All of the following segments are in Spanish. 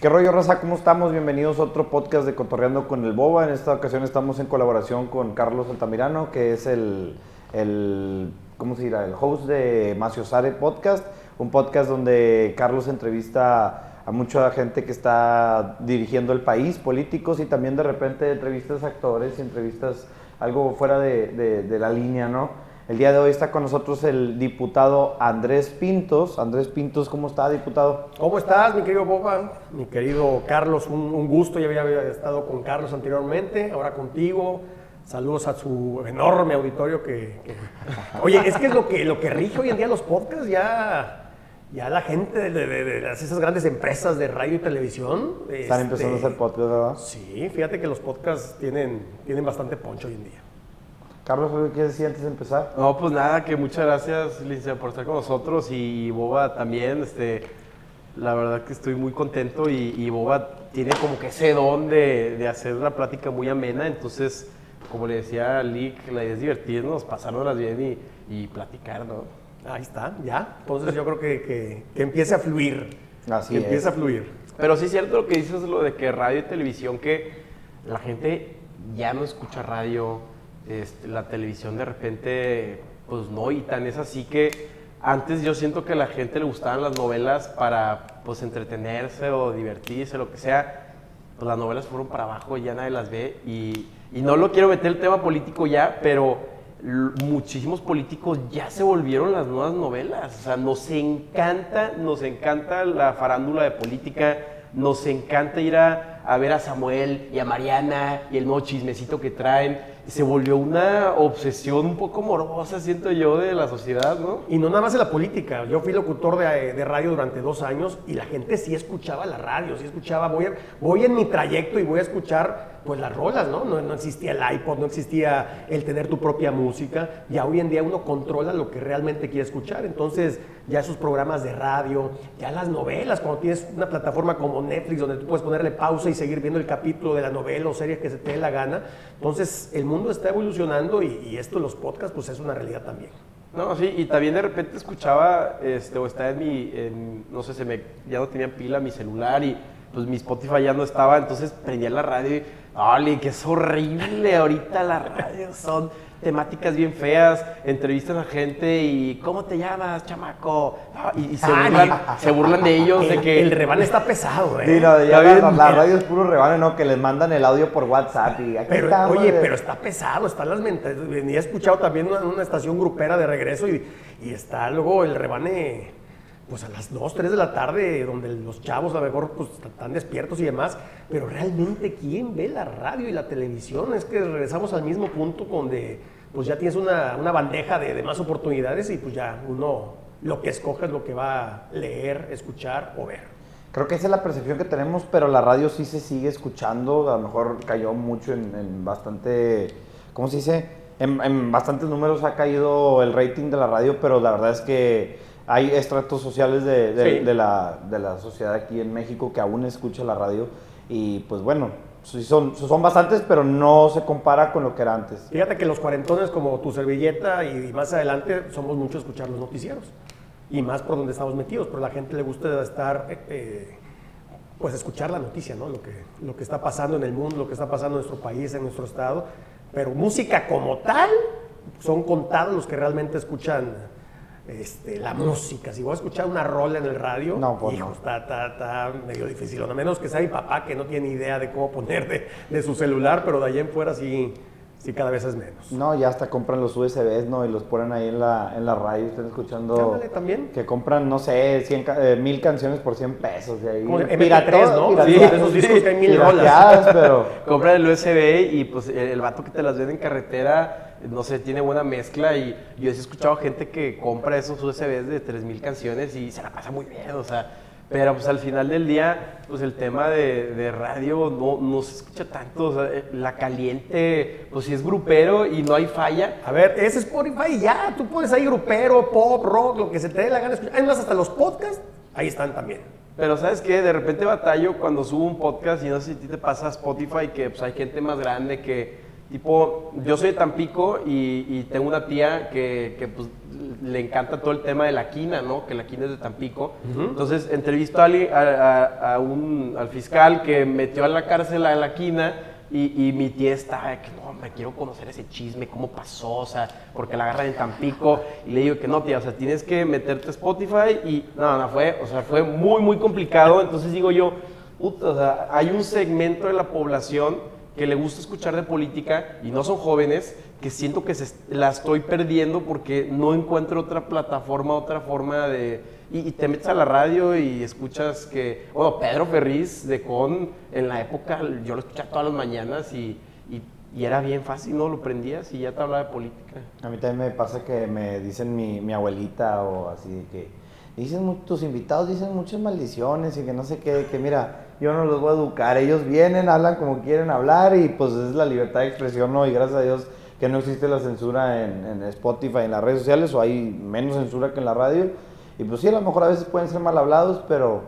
¿Qué rollo, raza? ¿Cómo estamos? Bienvenidos a otro podcast de Cotorreando con el Boba. En esta ocasión estamos en colaboración con Carlos Altamirano, que es el, el ¿cómo se dirá? El host de Maciosare Podcast, un podcast donde Carlos entrevista a mucha gente que está dirigiendo el país, políticos, y también de repente entrevistas a actores y entrevistas algo fuera de, de- de la línea, ¿no? El día de hoy está con nosotros el diputado Andrés Pintos. Andrés Pintos, ¿cómo está, diputado? ¿Cómo estás, mi querido Boba? Mi querido Carlos, un, un gusto. Ya había, había estado con Carlos anteriormente, ahora contigo. Saludos a su enorme auditorio que... que- Oye, es que es lo que, lo que rige hoy en día los podcasts. Ya, ya la gente de, de- de- de las- esas grandes empresas de radio y televisión... Están este, empezando a hacer podcast, ¿verdad? Sí, fíjate que los podcasts tienen, tienen bastante poncho hoy en día. Carlos, ¿qué quieres decir antes de empezar? No, pues nada, que muchas gracias, Lince, por estar con nosotros y Boba también. Este, la verdad que estoy muy contento y, y Boba tiene como que ese don de, de hacer una plática muy amena. Entonces, como le decía a Lick, la idea es divertirnos, pasárnoslas bien y, y platicar, ¿no? Ahí está, ya. Entonces yo creo que, que, que empiece a fluir. Así que es. empiece a fluir. Pero sí es cierto lo que dices, lo de que radio y televisión, que la gente ya no escucha radio, este, la televisión de repente, pues no, y tan es así que antes yo siento que a la gente le gustaban las novelas para, pues, entretenerse o divertirse, lo que sea, pues las novelas fueron para abajo, ya nadie las ve, y, no lo quiero meter el tema político ya, pero muchísimos políticos ya se volvieron las nuevas novelas. O sea, nos encanta, nos encanta la farándula de política, nos encanta ir a, a ver a Samuel y a Mariana y el nuevo chismecito que traen. Se volvió una obsesión un poco morbosa, siento yo, de la sociedad, ¿no? Y no nada más en la política. Yo fui locutor de, de radio durante dos años y la gente sí escuchaba la radio, sí escuchaba, voy, voy en mi trayecto y voy a escuchar pues las rolas, ¿no? ¿no? No existía el iPod, no existía el tener tu propia música. Ya hoy en día uno controla lo que realmente quiere escuchar. Entonces ya esos programas de radio, ya las novelas, cuando tienes una plataforma como Netflix donde tú puedes ponerle pausa y seguir viendo el capítulo de la novela o serie que se te dé la gana. Entonces el mundo está evolucionando y, y esto los podcasts pues es una realidad también. No, sí, y también de repente escuchaba, este, o estaba en mi, no sé, se me, ya no tenía pila mi celular y pues mi Spotify ya no estaba, entonces prendía la radio y, ¡ay, que es horrible! Ahorita la radio son temáticas bien feas, entrevistan a gente y, ¿cómo te llamas, chamaco? Ah, Y, y se, Ah, burlan, se burlan de ellos, de que... el rebane está pesado, ¿eh? Sí, no, ya Está la, radio es puro rebane, ¿no? Que les mandan el audio por WhatsApp y aquí Pero, estamos, oye, eh. pero está pesado, están las mentes. Venía escuchado también una, una estación grupera de regreso y, y está luego el rebane, pues a las 2, 3 de la tarde, donde los chavos a lo mejor pues, están despiertos y demás. Pero realmente, ¿quién ve la radio y la televisión? Es que regresamos al mismo punto donde pues ya tienes una, una bandeja de, de más oportunidades y pues ya uno lo que escoge es lo que va a leer, escuchar o ver. Creo que esa es la percepción que tenemos, pero la radio sí se sigue escuchando. A lo mejor cayó mucho en, bastante. ¿Cómo se dice? En, en bastantes números ha caído el rating de la radio, pero la verdad es que hay estratos sociales de, de- Sí. de la, de la sociedad aquí en México que aún escucha la radio. Y pues bueno, sí son, son bastantes, pero no se compara con lo que era antes. Fíjate que los cuarentones como tu servilleta y, más adelante somos mucho a escuchar los noticieros. Y más por donde estamos metidos, pero a la gente le gusta estar, eh, pues escuchar la noticia, ¿no? Lo que, lo que está pasando en el mundo, lo que está pasando en nuestro país, en nuestro estado. Pero música como tal, son contados los que realmente escuchan este, la música. Si voy a escuchar una rola en el radio, No, pues hijo, no. está, está, está medio difícil. A menos que sea mi papá que no tiene idea de cómo poner de, de su celular, pero de ahí en fuera sí, sí cada vez es menos. No, ya hasta compran los USBs, ¿no? Y los ponen ahí en la, en la radio, están escuchando... Ándale, también. Que compran, no sé, 100 ca- eh, mil canciones por 100 pesos. Ahí pirateo, MP3, ¿no? Sí, esos discos que hay mil pirateadas, pero... Compra el USB y pues el, el vato que te las vende en carretera, no sé, tiene buena mezcla y yo he escuchado gente que compra esos USBs de 3000 canciones y se la pasa muy bien, o sea, pero pues al final del día, pues el tema de, de radio no, no se escucha tanto, o sea, eh, la caliente, pues si es grupero y no hay falla, A ver, es Spotify ya, tú pones ahí grupero, pop, rock, lo que se te dé la gana escuchar. Además, hasta los podcasts, ahí están también. Pero ¿sabes qué? De repente batallo cuando subo un podcast y no sé si a ti te pasa a Spotify que pues, hay gente más grande que, Tipo, yo soy de Tampico y, y tengo una tía que, que, pues, le encanta todo el tema de la quina, ¿no? Que la quina es de Tampico. Entonces, entrevisto a, a- a- un, al fiscal que metió a la cárcel a la quina y, y mi tía de que, no, me quiero conocer ese chisme, cómo pasó, o sea, porque la agarran en Tampico. Y le digo que no, tía, o sea, tienes que meterte a Spotify y, no, no, fue, o sea, fue muy, muy complicado. Entonces digo yo, puta, o sea, hay un segmento de la población que le gusta escuchar de política y no son jóvenes, que siento que se, la estoy perdiendo porque no encuentro otra plataforma, otra forma de... Y, te metes a la radio y escuchas que, bueno, Pedro Ferriz de Con, en la época yo lo escuchaba todas las mañanas y, y- era bien fácil, ¿no? Lo prendías y ya te hablaba de política. A mí también me pasa que me dicen mi, abuelita o así que dicen tus invitados dicen muchas maldiciones y que no sé qué, que mira, yo no los voy a educar, ellos vienen, hablan como quieren hablar y pues es la libertad de expresión, ¿no? Y gracias a Dios que no existe la censura en, en Spotify, en las redes sociales, o hay menos censura que en la radio. Y pues sí, a lo mejor a veces pueden ser mal hablados, pero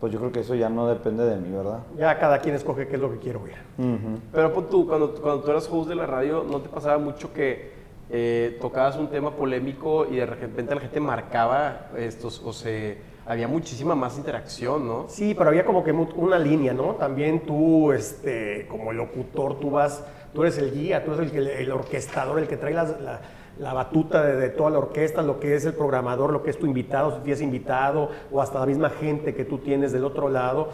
pues yo creo que eso ya no depende de mí, ¿verdad? Ya cada quien escoge qué es lo que quiere oír. Ujú. Pero pon tú, cuando, cuando tú eras host de la radio, ¿no te pasaba mucho que eh, tocabas un tema polémico y de repente la gente marcaba estos, o se, había muchísima más interacción, ¿no? Sí, pero había como que una línea, ¿no? También tú, este, como locutor, tú vas, tú eres el guía, tú eres el, el orquestador, el que trae la, la batuta de, toda la orquesta, lo que es el programador, lo que es tu invitado, si tienes invitado, o hasta la misma gente que tú tienes del otro lado.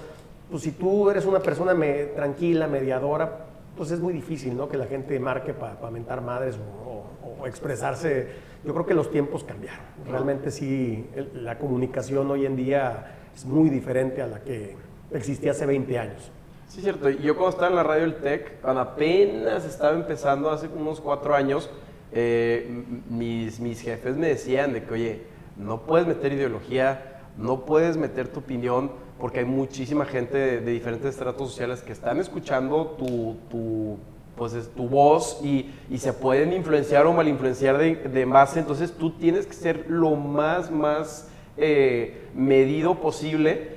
Pues si tú eres una persona tranquila, mediadora, pues es muy difícil, ¿no? Que la gente marque para mentar madres o, expresarse. Yo creo que los tiempos cambiaron. Realmente sí, el- la comunicación hoy en día es muy diferente a la que existía hace 20 años. Sí, es cierto. Yo cuando estaba en la radio del TEC, cuando apenas estaba empezando hace unos cuatro años, eh, mis, mis jefes me decían de que, oye, no puedes meter ideología, no puedes meter tu opinión, porque hay muchísima gente de, diferentes estratos sociales que están escuchando tu, tu, pues, es tu voz y, y se pueden influenciar o mal influenciar de, de base. Entonces tú tienes que ser lo más, más eh, medido posible.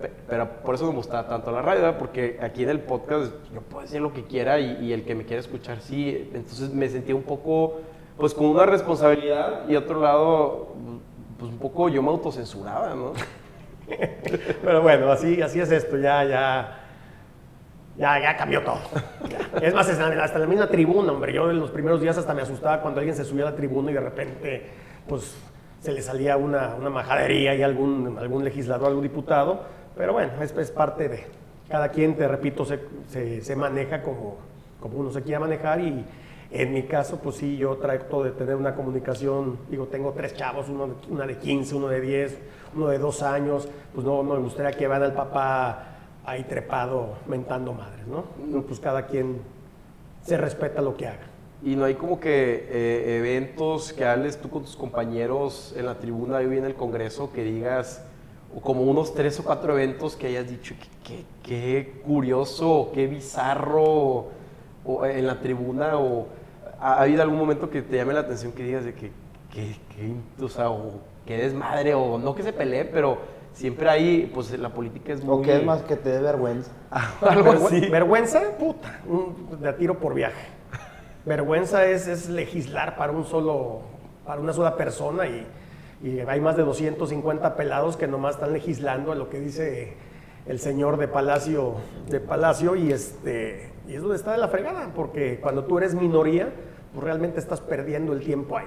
Pe- Pero por eso me gustaba tanto la radio, porque aquí en el podcast yo puedo decir lo que quiera y, y el que me quiera escuchar sí. Entonces me sentía un poco, pues con una responsabilidad y otro lado, pues un poco yo me autocensuraba, ¿no? Pero bueno, así, así es esto, ya, ya, ya, ya cambió todo. Es más, hasta hasta la misma tribuna, hombre, yo en los primeros días hasta me asustaba cuando alguien se subía a la tribuna y de repente, pues, se le salía una, una majadería y algún, algún legislador, algún diputado, pero bueno, es, es parte de, cada quien, te repito, se, se, se maneja como, como uno se quiera manejar y en mi caso, pues sí, yo trato de tener una comunicación, digo, tengo tres chavos, uno, de- una de 15, uno de 10, uno de 2 años, pues no, no me gustaría que vean al papá ahí trepado mentando madres, ¿no? No, Pues cada quien se respeta lo que haga. Y no hay como que eh, eventos que hables tú con tus compañeros en la tribuna, hoy en el Congreso, que digas, o como unos tres o cuatro eventos que hayas dicho, qué, qué- qué curioso, qué bizarro, o en la tribuna, o ha, ha habido algún momento que te llame la atención que digas de que, que, que, o sea, o que desmadre, o no que se pelee, pero siempre hay, pues la política es muy... O que es más que te dé vergüenza. algo Vergü- así. Vergüenza, puta, un- de a tiro por viaje. Vergüenza es, es legislar para un solo, para una sola persona y, y hay más de 250 pelados que nomás están legislando a lo que dice el señor de Palacio, de Palacio y este y es donde está de la fregada, porque cuando tú eres minoría, pues realmente estás perdiendo el tiempo ahí.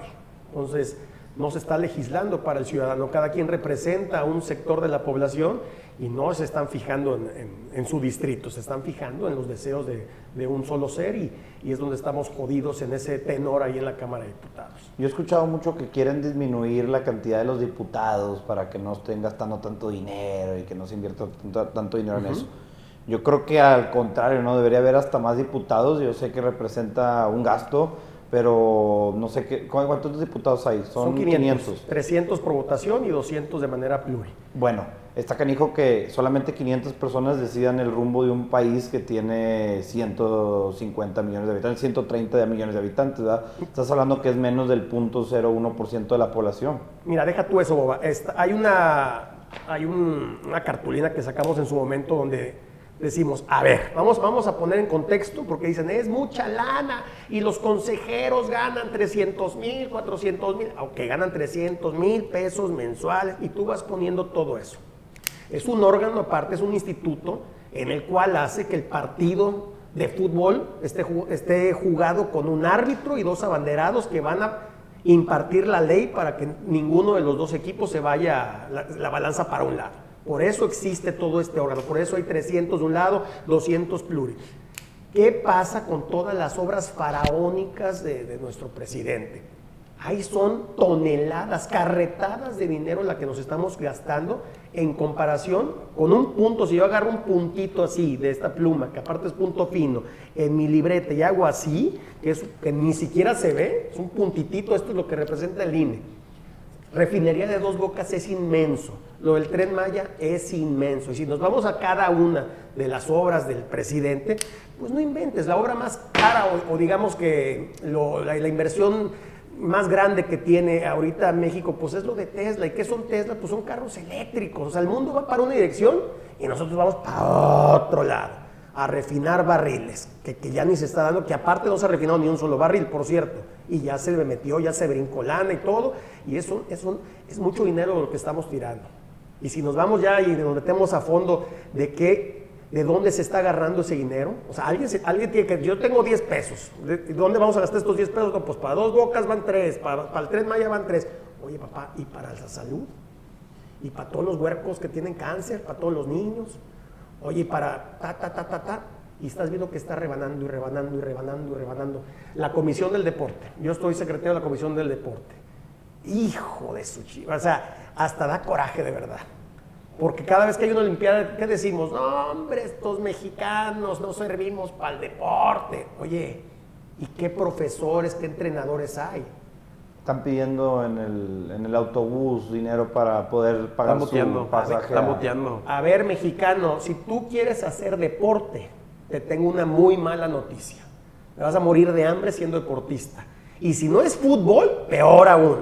Entonces, no se está legislando para el ciudadano, cada quien representa a un sector de la población y no se están fijando en, en- en su distrito, se están fijando en los deseos de, de un solo ser y, y es donde estamos jodidos en ese tenor ahí en la Cámara de Diputados. Yo he escuchado mucho que quieren disminuir la cantidad de los diputados para que no estén gastando tanto dinero y que no se invierta tanto, tanto dinero en eso. Yo creo que al contrario, ¿no? Debería haber hasta más diputados. Yo sé que representa un gasto, pero no sé qué. ¿cu- ¿Cuántos diputados hay? Son, 500. 300 por votación y 200 de manera pluri. Bueno, está canijo que solamente 500 personas decidan el rumbo de un país que tiene 150 millones de habitantes, 130 de millones de habitantes, ¿verdad? Estás hablando que es menos del 0.01% de la población. Mira, deja tú eso, Boba. Esta- hay una, hay un- una cartulina que sacamos en su momento donde decimos, a ver, vamos, vamos a poner en contexto porque dicen, es mucha lana y los consejeros ganan 300 mil, 400 mil, aunque ganan 300 mil pesos mensuales y tú vas poniendo todo eso. Es un órgano aparte, es un instituto en el cual hace que el partido de fútbol esté, esté jugado con un árbitro y dos abanderados que van a impartir la ley para que ninguno de los dos equipos se vaya la balanza para un lado. Por eso existe todo este órgano, por eso hay 300 de un lado, 200 pluris. ¿Qué pasa con todas las obras faraónicas de, nuestro presidente? Ahí son toneladas, carretadas de dinero la que nos estamos gastando en comparación con un punto. Si yo agarro un puntito así de esta pluma, que aparte es punto fino, en mi libreta y hago así, que, que ni siquiera se ve, es un puntitito, esto es lo que representa el INE. Refinería de dos bocas es inmenso. Lo del tren Maya es inmenso. Y si nos vamos a cada una de las obras del presidente, pues no inventes. La obra más cara o, digamos que la, la, inversión más grande que tiene ahorita México, pues es lo de Tesla. ¿Y qué son Tesla? Pues son carros eléctricos. O sea, el mundo va para una dirección y nosotros vamos para otro lado a refinar barriles, que, que, ya ni se está dando, que aparte no se ha refinado ni un solo barril, por cierto, y ya se metió, ya se brincó lana y todo, y eso, es mucho dinero lo que estamos tirando. Y si nos vamos ya y nos metemos a fondo de qué, de dónde se está agarrando ese dinero, o sea, alguien, alguien tiene que, yo tengo 10 pesos, ¿de dónde vamos a gastar estos 10 pesos? Pues para dos bocas van 3, para, para el tren Maya van 3. Oye, papá, ¿y para la salud? ¿Y para todos los huercos que tienen cáncer? ¿Para todos los niños? Oye, para ta, ta, ta, ta, ta, y estás viendo que está rebanando y rebanando y rebanando y rebanando. La Comisión del Deporte, yo estoy secretario de la Comisión del Deporte. Hijo de su chiva, o sea, hasta da coraje de verdad. Porque cada vez que hay una Olimpiada, ¿qué decimos? No, hombre, estos mexicanos no servimos para el deporte. Oye, ¿y qué profesores, qué entrenadores hay? Están pidiendo en el, en el autobús dinero para poder pagar su pasaje. Está muteando. A ver, mexicano, si tú quieres hacer deporte, te tengo una muy mala noticia. Te vas a morir de hambre siendo deportista. Y si no es fútbol, peor aún.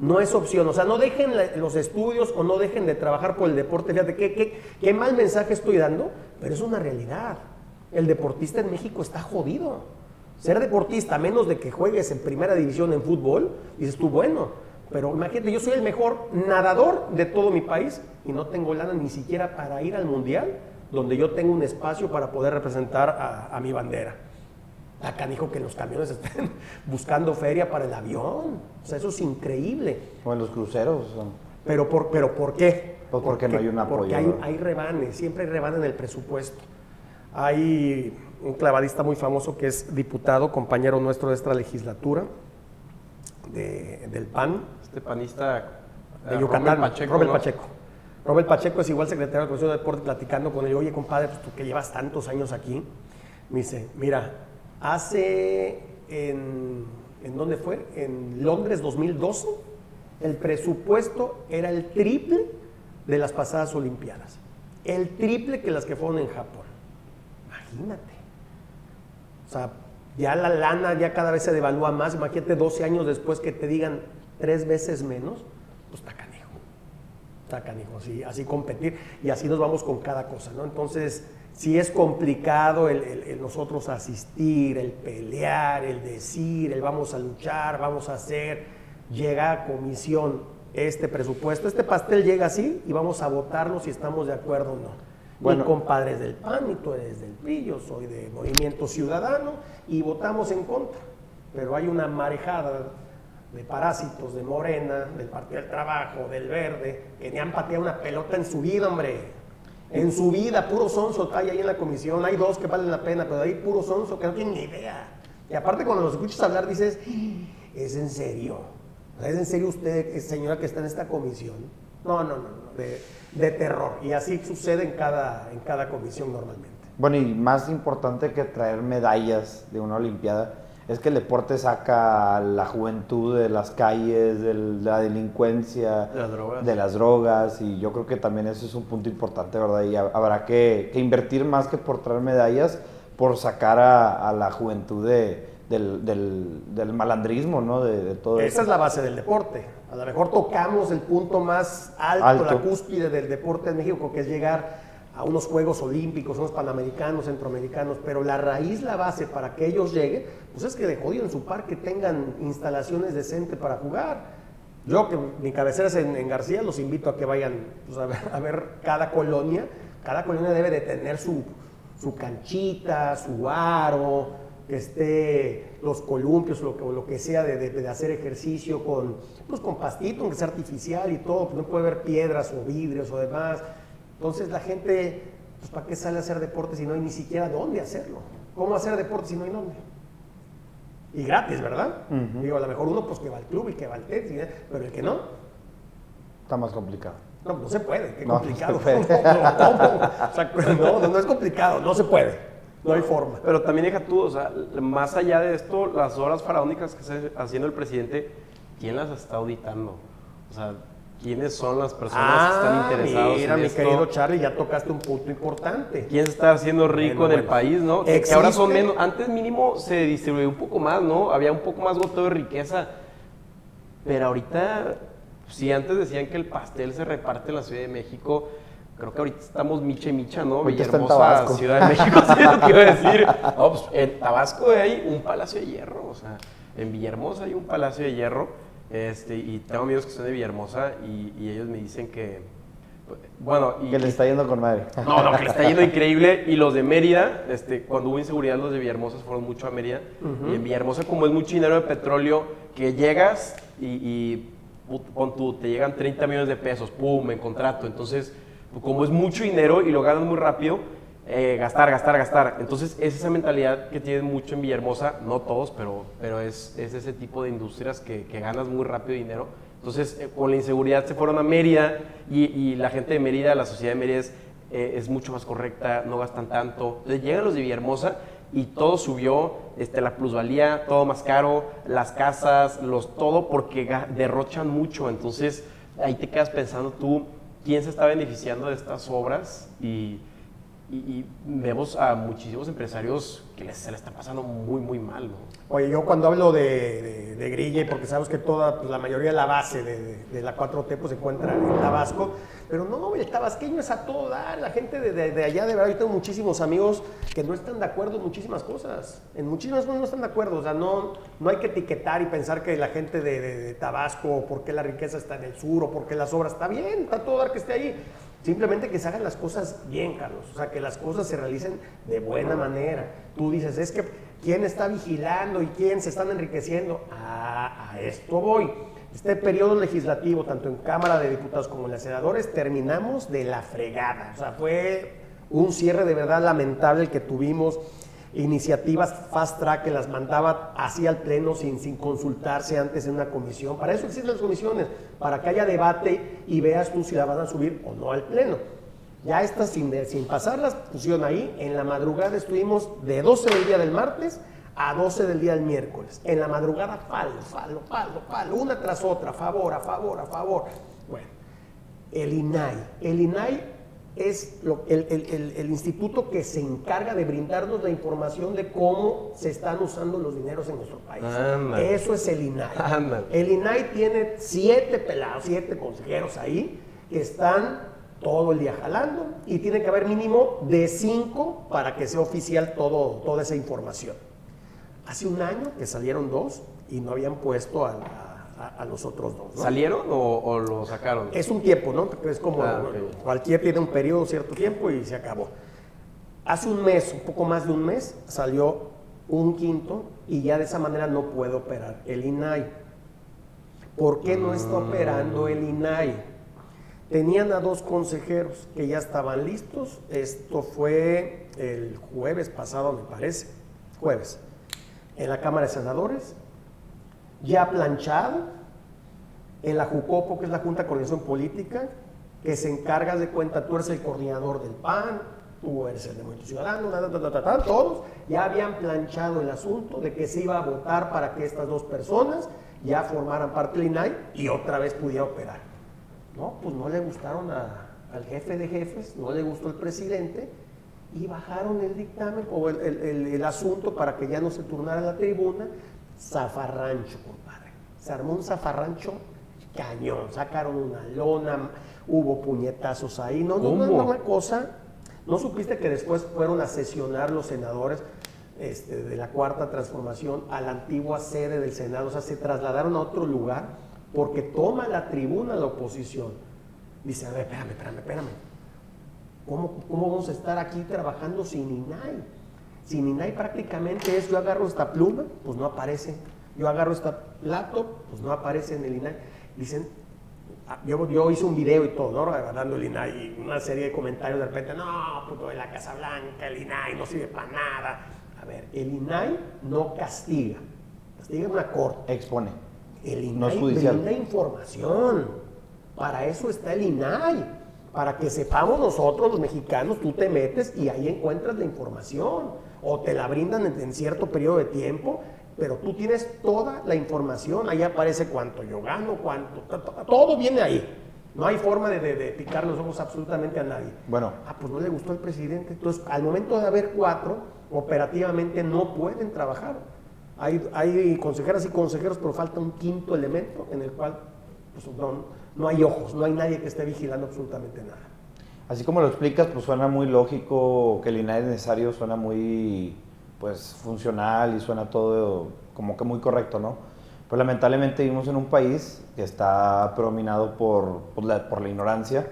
No es opción. O sea, no dejen los estudios o no dejen de trabajar por el deporte. Fíjate, qué, qué, qué mal mensaje estoy dando, pero es una realidad. El deportista en México está jodido. Ser deportista, a menos de que juegues en primera división en fútbol, dices tú, bueno, pero imagínate, yo soy el mejor nadador de todo mi país y no tengo lana ni siquiera para ir al mundial, donde yo tengo un espacio para poder representar a, a mi bandera. Acá dijo que los camiones estén buscando feria para el avión. O sea, eso es increíble. O en los cruceros. Pero ¿por, pero ¿por qué? Pues porque, porque no hay un apoyo. Porque hay, hay rebanes, siempre hay rebanes en el presupuesto. Hay un clavadista muy famoso que es diputado, compañero nuestro de esta legislatura, de, del PAN. Este panista de Yucatán, Robert Pacheco. Robert ¿no? Pacheco. Robert Pacheco es igual secretario de la Comisión de Deporte, platicando con él, oye compadre, pues tú que llevas tantos años aquí, me dice, mira, hace, en, ¿en dónde fue? En Londres 2012, el presupuesto era el triple de las pasadas Olimpiadas, el triple que las que fueron en Japón. Imagínate. O sea, ya la lana ya cada vez se devalúa más. Imagínate 12 años después que te digan tres veces menos, pues está canijo. Está canijo, así, así competir. Y así nos vamos con cada cosa, ¿no? Entonces, si es complicado el, el, nosotros asistir, el pelear, el decir, el vamos a luchar, vamos a hacer, llega a comisión este presupuesto, este pastel llega así y vamos a votarlo si estamos de acuerdo o no. Bueno. Mi compadre del PAN y tú eres del PRI, yo soy de Movimiento Ciudadano y votamos en contra. Pero hay una marejada de parásitos de Morena, del Partido del Trabajo, del Verde, que ni han pateado una pelota en su vida, hombre. En su vida, puro sonso hay ahí en la comisión. Hay dos que valen la pena, pero hay puro sonso que no tienen ni idea. Y aparte cuando los escuchas hablar dices, ¿es en serio? ¿Es en serio usted, señora, que está en esta comisión? No, no, no. De, de terror. Y así sucede en cada, en cada comisión normalmente. Bueno, y más importante que traer medallas de una Olimpiada es que el deporte saca a la juventud de las calles, de la delincuencia, de las drogas. De las drogas y yo creo que también eso es un punto importante, ¿verdad? Y habrá que, que invertir más que por traer medallas, por sacar a, a la juventud de, del, del, del, malandrismo, ¿no? De, de todo Esa eso. es la base del deporte. A lo mejor tocamos el punto más alto, alto, la cúspide del deporte en México, que es llegar a unos Juegos Olímpicos, unos Panamericanos, Centroamericanos, pero la raíz, la base para que ellos lleguen, pues es que de jodido en su parque tengan instalaciones decentes para jugar. Yo, que mi cabecera es en, García, los invito a que vayan pues, a, ver, a, ver, cada colonia. Cada colonia debe de tener su, su canchita, su aro, que esté los columpios o lo, lo que sea de, de, hacer ejercicio con, pues con pastito, aunque sea artificial y todo, pues no puede haber piedras o vidrios o demás. Entonces la gente, pues ¿para qué sale a hacer deporte si no hay ni siquiera dónde hacerlo? ¿Cómo hacer deporte si no hay dónde? Y gratis, ¿verdad? Digo, a lo mejor uno pues que va al club y que va al tenis, pero el que no. Está más complicado. No, no se puede, qué complicado. No, no, no es complicado, no se puede. No hay forma. Pero también deja tú, o sea, más allá de esto, las horas faraónicas que está haciendo el presidente, ¿quién las está auditando? O sea, ¿quiénes son las personas que están ah, interesadas mira, mi querido Charlie, ya tocaste un punto importante. ¿Quién está haciendo rico en el país, no? Que ahora son menos, antes mínimo se distribuyó un poco más, ¿no? Había un poco más goteo de riqueza. Pero ahorita, si antes decían que el pastel se reparte en la Ciudad de México, creo que ahorita estamos micha y micha, ¿no? Villahermosa, Ciudad de México, ¿sí lo que iba a decir? No, pues en Tabasco hay un palacio de hierro, o sea, en Villahermosa hay un palacio de hierro, este, y tengo amigos que son de Villahermosa y, y ellos me dicen que, bueno, y, que le está yendo con madre. No, no, que le está yendo increíble. Y los de Mérida, este, cuando hubo inseguridad, los de Villahermosa fueron mucho a Mérida. Y en Villahermosa, como es mucho dinero de petróleo, que llegas y, y con tu, te llegan 30 millones de pesos, pum, en contrato. Entonces, como es mucho dinero y lo ganas muy rápido, eh, gastar, gastar, gastar. Entonces es esa mentalidad que tienen mucho en Villahermosa, no todos, pero, pero es, es ese tipo de industrias que, que ganas muy rápido dinero. Entonces eh, con la inseguridad se fueron a Mérida y, y, la gente de Mérida, la sociedad de Mérida es, eh, es, mucho más correcta, no gastan tanto. Entonces llegan los de Villahermosa y todo subió, este, la plusvalía, todo más caro, las casas, los, todo porque derrochan mucho. Entonces ahí te quedas pensando tú, quién se está beneficiando de estas obras y, y, vemos a muchísimos empresarios que se les está pasando muy, muy mal. ¿no? Oye, yo cuando hablo de, de, Grille, porque sabes que toda, pues, la mayoría de la base de, de la 4T pues, se encuentra en Tabasco, pero no, el tabasqueño es a todo dar, la gente de, allá, de verdad, yo tengo muchísimos amigos que no están de acuerdo en muchísimas cosas, en muchísimas cosas no están de acuerdo, o sea, no, no hay que etiquetar y pensar que la gente de, Tabasco, por qué la riqueza está en el sur, o por qué las obras, está bien, está todo dar que esté ahí, Simplemente que se hagan las cosas bien, Carlos. O sea, que las cosas se realicen de buena manera. Tú dices, es que quién está vigilando y quién se están enriqueciendo. Ah, a esto voy. Este periodo legislativo, tanto en Cámara de Diputados como en las senadores, terminamos de la fregada. O sea, fue un cierre de verdad lamentable el que tuvimos iniciativas fast track que las mandaba así al pleno sin, sin consultarse antes en una comisión. Para eso existen las comisiones, para que haya debate y veas tú si la van a subir o no al pleno. Ya estas sin, sin pasar la pusieron ahí, en la madrugada estuvimos de 12 del día del martes a 12 del día del miércoles. En la madrugada, palo, palo, palo, palo, una tras otra, favor, a favor, a favor. Bueno, el INAI. El INAI es el, instituto que se encarga de brindarnos la información de cómo se están usando los dineros en nuestro país. Eso es el INAI. El INAI tiene siete pelados, siete consejeros ahí que están todo el día jalando y tiene que haber mínimo de cinco para que sea oficial todo, toda esa información. Hace un año que salieron dos y no habían puesto a, a, los otros dos. ¿Salieron o, lo sacaron? Es un tiempo, ¿no? Es como ah, cualquier tiene un periodo, cierto tiempo y se acabó. Hace un mes, un poco más de un mes, salió un quinto y ya de esa manera no puede operar el INAI. ¿Por qué no está operando el INAI? Tenían a dos consejeros que ya estaban listos. Esto fue el jueves pasado, me parece. Jueves. En la Cámara de Senadores ya planchado en la JUCOPO, que es la Junta de Coordinación Política, que se encarga de cuenta, tú eres el coordinador del PAN, tú eres el de Movimiento Ciudadano, todos ya habían planchado el asunto de que se iba a votar para que estas dos personas ya formaran parte del INAI y otra vez pudiera operar. No, pues no le gustaron al jefe de jefes, no le gustó el presidente y bajaron el dictamen o el, el asunto para que ya no se turnara la tribuna, zafarrancho, compadre. Se armó un zafarrancho cañón. Sacaron una lona, hubo puñetazos ahí. No, no, no, una cosa. ¿No supiste que después fueron a sesionar los senadores este, de la cuarta transformación a la antigua sede del Senado? O sea, se trasladaron a otro lugar porque toma la tribuna la oposición. Dice, a ver, espérame, espérame, espérame. ¿Cómo, ¿Cómo vamos a estar aquí trabajando sin INAI? Sin INAI prácticamente es, yo agarro esta pluma, pues no aparece. Yo agarro esta laptop, pues no aparece en el INAI. Dicen, ah, yo, yo hice un video y todo, ¿no? Dando el INAI, una serie de comentarios de repente, no, puto de la Casa Blanca, el INAI no sirve para nada. A ver, el INAI no castiga, castiga una corte. Expone. El INAI brinda información. Para eso está el INAI. Para que sepamos nosotros, los mexicanos, tú te metes y ahí encuentras la información. O te la brindan en, en cierto periodo de tiempo, pero tú tienes toda la información. Ahí aparece cuánto yo gano, cuánto. Todo viene ahí. No hay forma de, de- de picar los ojos absolutamente a nadie. Bueno. Ah, pues no le gustó al presidente. Entonces, al momento de haber cuatro, operativamente no pueden trabajar. Hay, hay consejeras y consejeros, pero falta un quinto elemento en el cual pues, no, no hay ojos, no hay nadie que esté vigilando absolutamente nada. Así como lo explicas, pues suena muy lógico que el INAI es necesario, suena muy pues funcional y suena todo como que muy correcto, ¿no? Pero lamentablemente vivimos en un país que está predominado por, la, por la ignorancia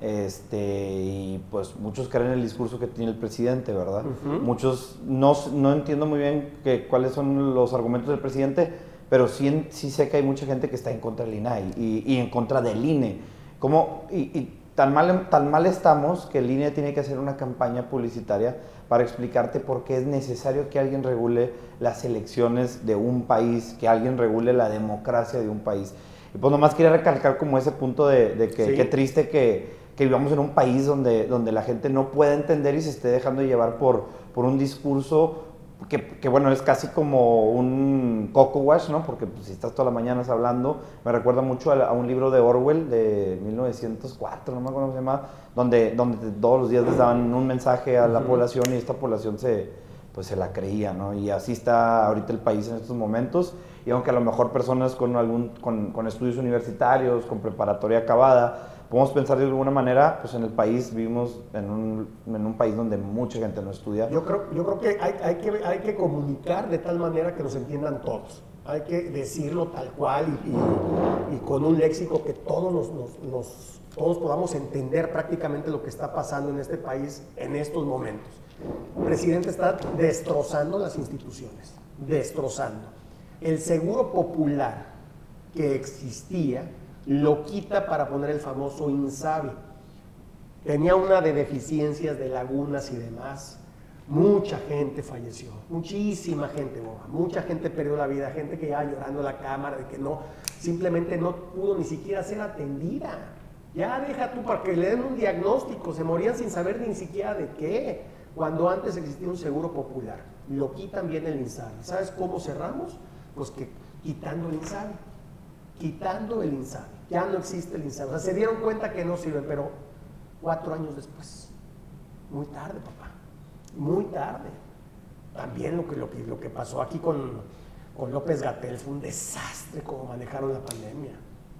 este, y pues muchos creen en el discurso que tiene el presidente, ¿verdad? Muchos, no, no entiendo muy bien que, cuáles son los argumentos del presidente, pero sí, sí sé que hay mucha gente que está en contra del INAI y, y en contra del INE. ¿Cómo? Y, y tan, mal, tan mal estamos que el INE tiene que hacer una campaña publicitaria para explicarte por qué es necesario que alguien regule las elecciones de un país, que alguien regule la democracia de un país. Y pues nomás quería recalcar como ese punto de, de que Sí. qué triste que, que vivamos en un país donde, donde la gente no puede entender y se esté dejando llevar por, por un discurso que, que, bueno, es casi como un coco wash, ¿no? Porque pues, si estás todas las mañanas hablando, me recuerda mucho a, a un libro de Orwell de 1904, no me acuerdo cómo se llama, donde, donde todos los días les daban un mensaje a la Ujú. población y esta población se, pues, se la creía, ¿no? Y así está ahorita el país en estos momentos. Y aunque a lo mejor personas con, algún, con, con estudios universitarios, con preparatoria acabada, podemos pensar de alguna manera, pues en el país vivimos en un, en un país donde mucha gente no estudia. Yo creo, yo creo que hay, hay que hay que comunicar de tal manera que nos entiendan todos. Hay que decirlo tal cual y, y- y con un léxico que todos, nos, nos- nos- todos podamos entender prácticamente lo que está pasando en este país en estos momentos. El presidente está destrozando las instituciones, destrozando. El seguro popular que existía lo quita para poner el famoso INSABI tenía una de deficiencias de lagunas y demás. Mucha gente falleció, muchísima gente, mucha gente perdió la vida, gente que ya llorando en la cámara de que no, simplemente no pudo ni siquiera ser atendida. Ya deja tú para que le den un diagnóstico, se morían sin saber ni siquiera de qué, cuando antes existía un seguro popular. Lo quitan bien el INSABI. ¿Sabes cómo cerramos? Pues que quitando el INSABI quitando el INSABI. Ya no existe el INSABI. O sea, se dieron cuenta que no sirve, pero cuatro años después. Muy tarde, papá. Muy tarde. También lo que, lo que, lo que pasó aquí con, con López Gatel fue un desastre como manejaron la pandemia.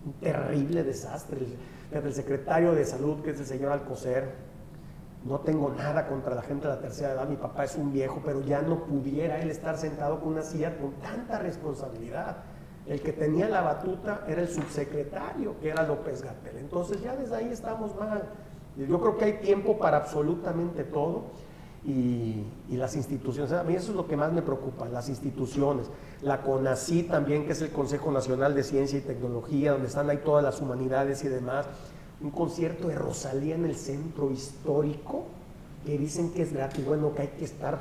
Un terrible desastre. El, secretario de Salud, que es el señor Alcocer, no tengo nada contra la gente de la tercera edad. Mi papá es un viejo, pero ya no pudiera él estar sentado con una silla con tanta responsabilidad. El que tenía la batuta era el subsecretario, que era López Gatel. Entonces ya desde ahí estamos mal. Yo creo que hay tiempo para absolutamente todo y, y las instituciones. A mí eso es lo que más me preocupa, las instituciones. La CONACI también, que es el Consejo Nacional de Ciencia y Tecnología, donde están ahí todas las humanidades y demás. Un concierto de Rosalía en el centro histórico, que dicen que es gratis. Bueno, que hay que estar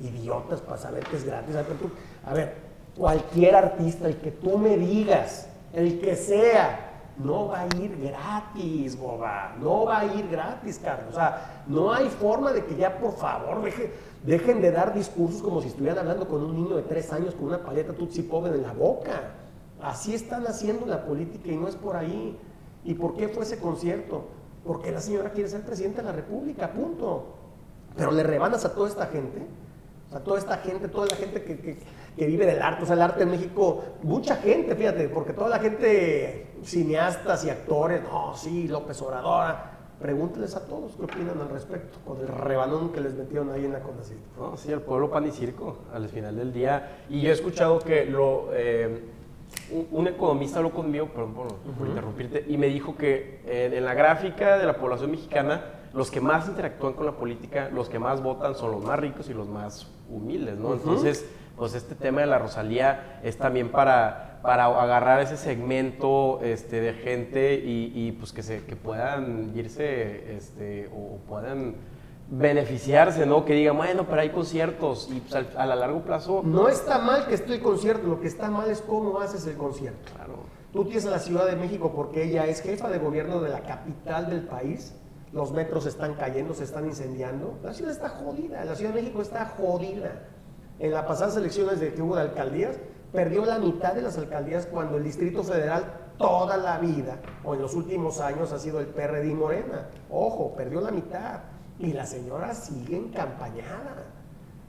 idiotas para saber que es gratis. A ver, tú- a ver, cualquier artista, el que tú me digas, el que sea, no va a ir gratis, boba. No va a ir gratis, Carlos. O sea, no hay forma de que ya, por favor, deje- dejen de dar discursos como si estuvieran hablando con un niño de tres años con una paleta Tutsi Pobre en la boca. Así están haciendo la política y no es por ahí. ¿Y por qué fue ese concierto? Porque la señora quiere ser presidenta de la República, punto. Pero le rebanas a toda esta gente, sea, toda esta gente, toda la gente que- que vive del arte, o sea, el arte en México, mucha gente, fíjate, porque toda la gente, cineastas y actores, no, sí, López Obrador, Pregúntenles a todos qué opinan al respecto, con el rebanón que les metieron ahí en la CONACYT. No, sí, el pueblo pan y circo, al final del día. Y yo he escuchado que lo, eh, un, un economista habló conmigo, perdón por, por interrumpirte, y me dijo que eh, en la gráfica de la población mexicana, los que más interactúan con la política, los que más votan son los más ricos y los más humildes, ¿no? Entonces, pues este tema de la Rosalía es también para, para agarrar ese segmento este, de gente y, y, pues que, se, que puedan irse este, o puedan beneficiarse, ¿no? Que digan, bueno, pero hay conciertos y pues, al- a, la largo plazo... No está mal que esté el concierto, lo que está mal es cómo haces el concierto. Claro. Tú tienes a la Ciudad de México porque ella es jefa de gobierno de la capital del país. Los metros están cayendo, se están incendiando. La ciudad está jodida, la Ciudad de México está jodida. En las pasadas elecciones de que hubo de alcaldías, perdió la mitad de las alcaldías cuando el Distrito Federal toda la vida, o en los últimos años, ha sido el PRD y Morena. Ojo, perdió la mitad. Y la señora sigue encampañada.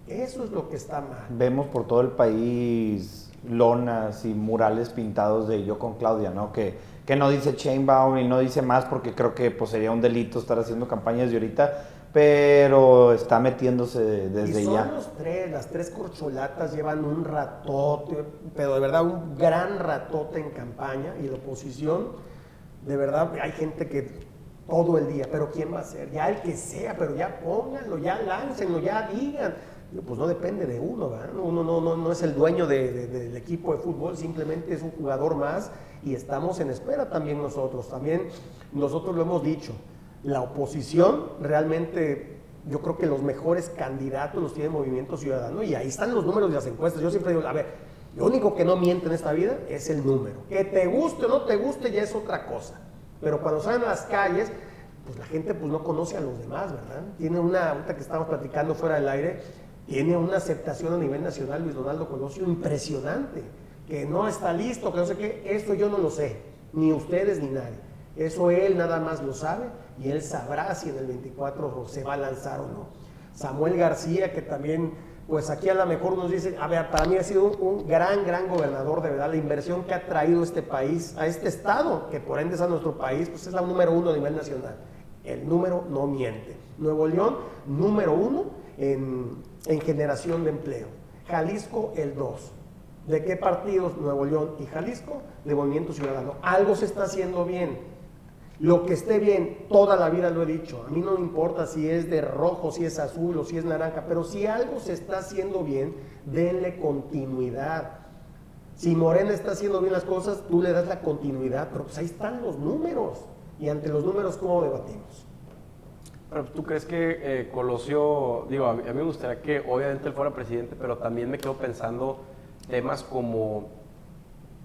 Eso es lo que está mal. Vemos por todo el país lonas y murales pintados de yo con Claudia, ¿no? Que, que no dice Chainbaum y no dice más porque creo que pues, sería un delito estar haciendo campañas de ahorita, pero está metiéndose desde y son ya. los tres, las tres corcholatas llevan un ratote, pero de verdad un gran ratote en campaña y la oposición, de verdad hay gente que todo el día, pero ¿quién va a ser? Ya el que sea, pero ya pónganlo, ya láncenlo, ya digan. Pues no depende de uno, ¿verdad? Uno no, no, no es el dueño de- de- del equipo de fútbol, simplemente es un jugador más y estamos en espera también nosotros. También nosotros lo hemos dicho, la oposición realmente, yo creo que los mejores candidatos los tiene Movimiento Ciudadano y ahí están los números de las encuestas. Yo siempre digo, a ver, lo único que no miente en esta vida es el número. Que te guste o no te guste ya es otra cosa. Pero cuando salen a las calles, pues la gente pues no conoce a los demás, ¿verdad? Tiene una, ahorita que estamos platicando fuera del aire, tiene una aceptación a nivel nacional Luis Donaldo Colosio impresionante, que no está listo, que no sé qué, esto yo no lo sé, ni ustedes ni nadie. Eso él nada más lo sabe y él sabrá si en el 24 se va a lanzar o no. Samuel García, que también, pues aquí a lo mejor nos dice, a ver, para mí ha sido un, gran, gran gobernador, de verdad, la inversión que ha traído este país, a este estado, que por ende es a nuestro país, pues es la número uno a nivel nacional. El número no miente. Nuevo León, número uno en, en generación de empleo. Jalisco, el dos. ¿De qué partidos Nuevo León y Jalisco? De Movimiento Ciudadano. Algo se está haciendo bien. Lo que esté bien, toda la vida lo he dicho. A mí no me importa si es de rojo, si es azul o si es naranja, pero si algo se está haciendo bien, denle continuidad. Si Morena está haciendo bien las cosas, tú le das la continuidad, pero pues ahí están los números. Y ante los números, ¿cómo debatimos? Pero tú crees que eh, Colosio, digo, a mí, a mí me gustaría que obviamente él fuera presidente, pero también me quedo pensando temas como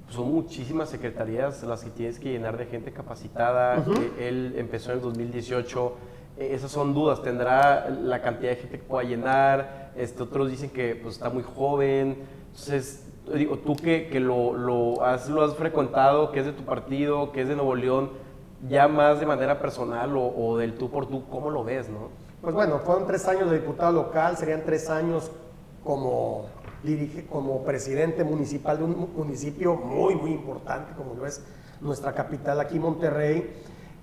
son muchísimas secretarías las que tienes que llenar de gente capacitada. Eh, él empezó en el 2018. eh, esas son dudas. Tendrá la cantidad de gente que pueda llenar. Este, otros dicen que pues, está muy joven. Entonces, digo, tú que, que lo, lo, has, lo has frecuentado, que es de tu partido, que es de Nuevo León, ya más de manera personal o, o del tú por tú, ¿cómo lo ves, no? Pues bueno, fueron tres años de diputado local, serían tres años como, dirige, como presidente municipal de un mu- municipio muy, muy importante, como lo es nuestra capital aquí, Monterrey.